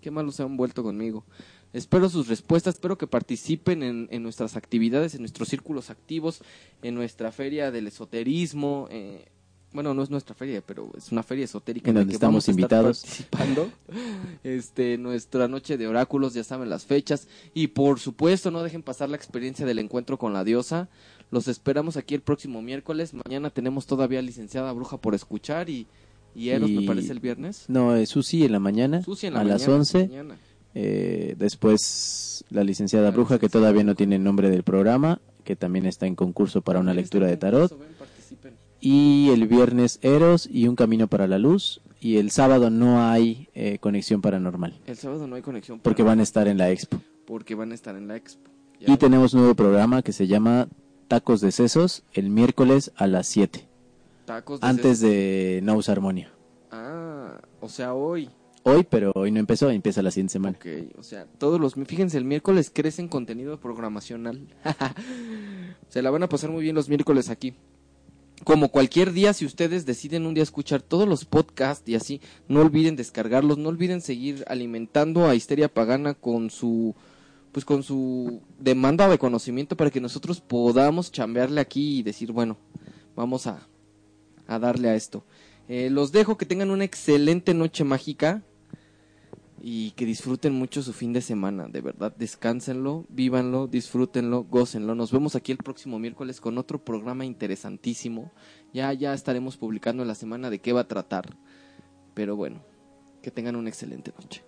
A: qué malos se han vuelto conmigo. Espero sus respuestas, espero que participen en, en nuestras actividades, en nuestros círculos activos, en nuestra feria del esoterismo. eh, bueno, no es nuestra feria, pero es una feria esotérica
D: En
A: la
D: donde
A: que
D: estamos
A: vamos a estar
D: invitados.
A: participando. *laughs* Este, nuestra noche de oráculos, ya saben las fechas. Y por supuesto, no dejen pasar la experiencia del encuentro con la diosa. Los esperamos aquí el próximo miércoles. Mañana tenemos todavía licenciada bruja por escuchar y, y Eros, me
D: Y-
A: parece, el viernes.
D: No, es Susi en la mañana,
A: Susi en la
D: a las
A: mañana,
D: 11.
A: mañana.
D: Eh, después la licenciada Bruja, que todavía no tiene el nombre del programa, que también está en concurso para una lectura de tarot. Y el viernes Eros y Un Camino para la Luz. Y el sábado no hay eh, conexión paranormal,
A: El sábado no hay conexión.
D: porque
A: para-
D: van a estar en la expo.
A: porque van a estar en la expo. Ya.
D: Y tenemos nuevo programa que se llama Tacos de Sesos el miércoles a las 7,
A: Tacos de
D: antes
A: sesos.
D: de No Us Armonia.
A: Ah, o sea, hoy.
D: Hoy, pero hoy no empezó, empieza la siguiente semana.
A: Ok, o sea, todos los... Fíjense, el miércoles crecen contenido programacional. *laughs* Se la van a pasar muy bien los miércoles aquí. Como cualquier día, si ustedes deciden un día escuchar todos los podcasts y así, no olviden descargarlos, no olviden seguir alimentando a Histeria Pagana con su pues con su demanda de conocimiento para que nosotros podamos chambearle aquí y decir, bueno, vamos a, a darle a esto. Eh, los dejo que tengan una excelente noche mágica y que disfruten mucho su fin de semana, de verdad, descánsenlo, vívanlo, disfrútenlo, gócenlo. Nos vemos aquí el próximo miércoles con otro programa interesantísimo. Ya ya estaremos publicando en la semana de qué va a tratar. Pero bueno, que tengan una excelente noche.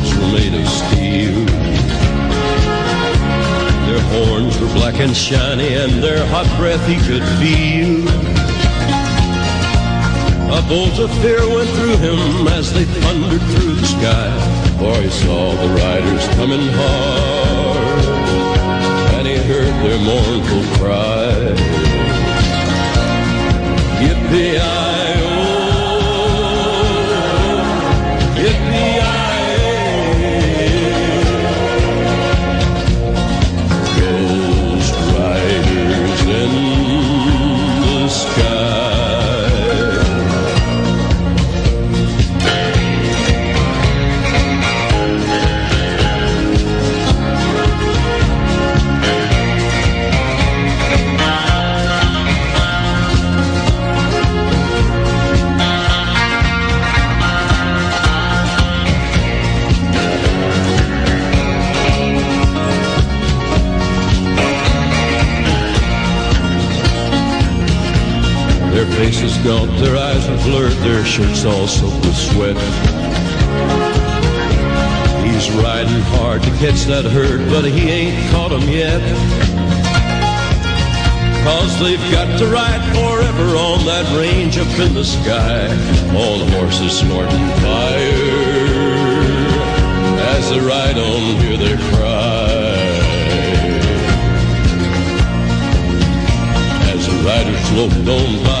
E: made of steel. Their horns were black and shiny and their hot breath he could feel. A bolt of fear went through him as they thundered through the sky, for he saw the riders coming hard, and he heard their mournful cry. Yippee-i-oh, faces gaunt, their eyes are blurred, their shirts all soaked with sweat. He's riding hard to catch that herd, but he ain't caught 'em yet. Cause they've got to ride forever on that range up in the sky. All the horses snorting fire. As they ride on, hear their cry. As the rider sloped on by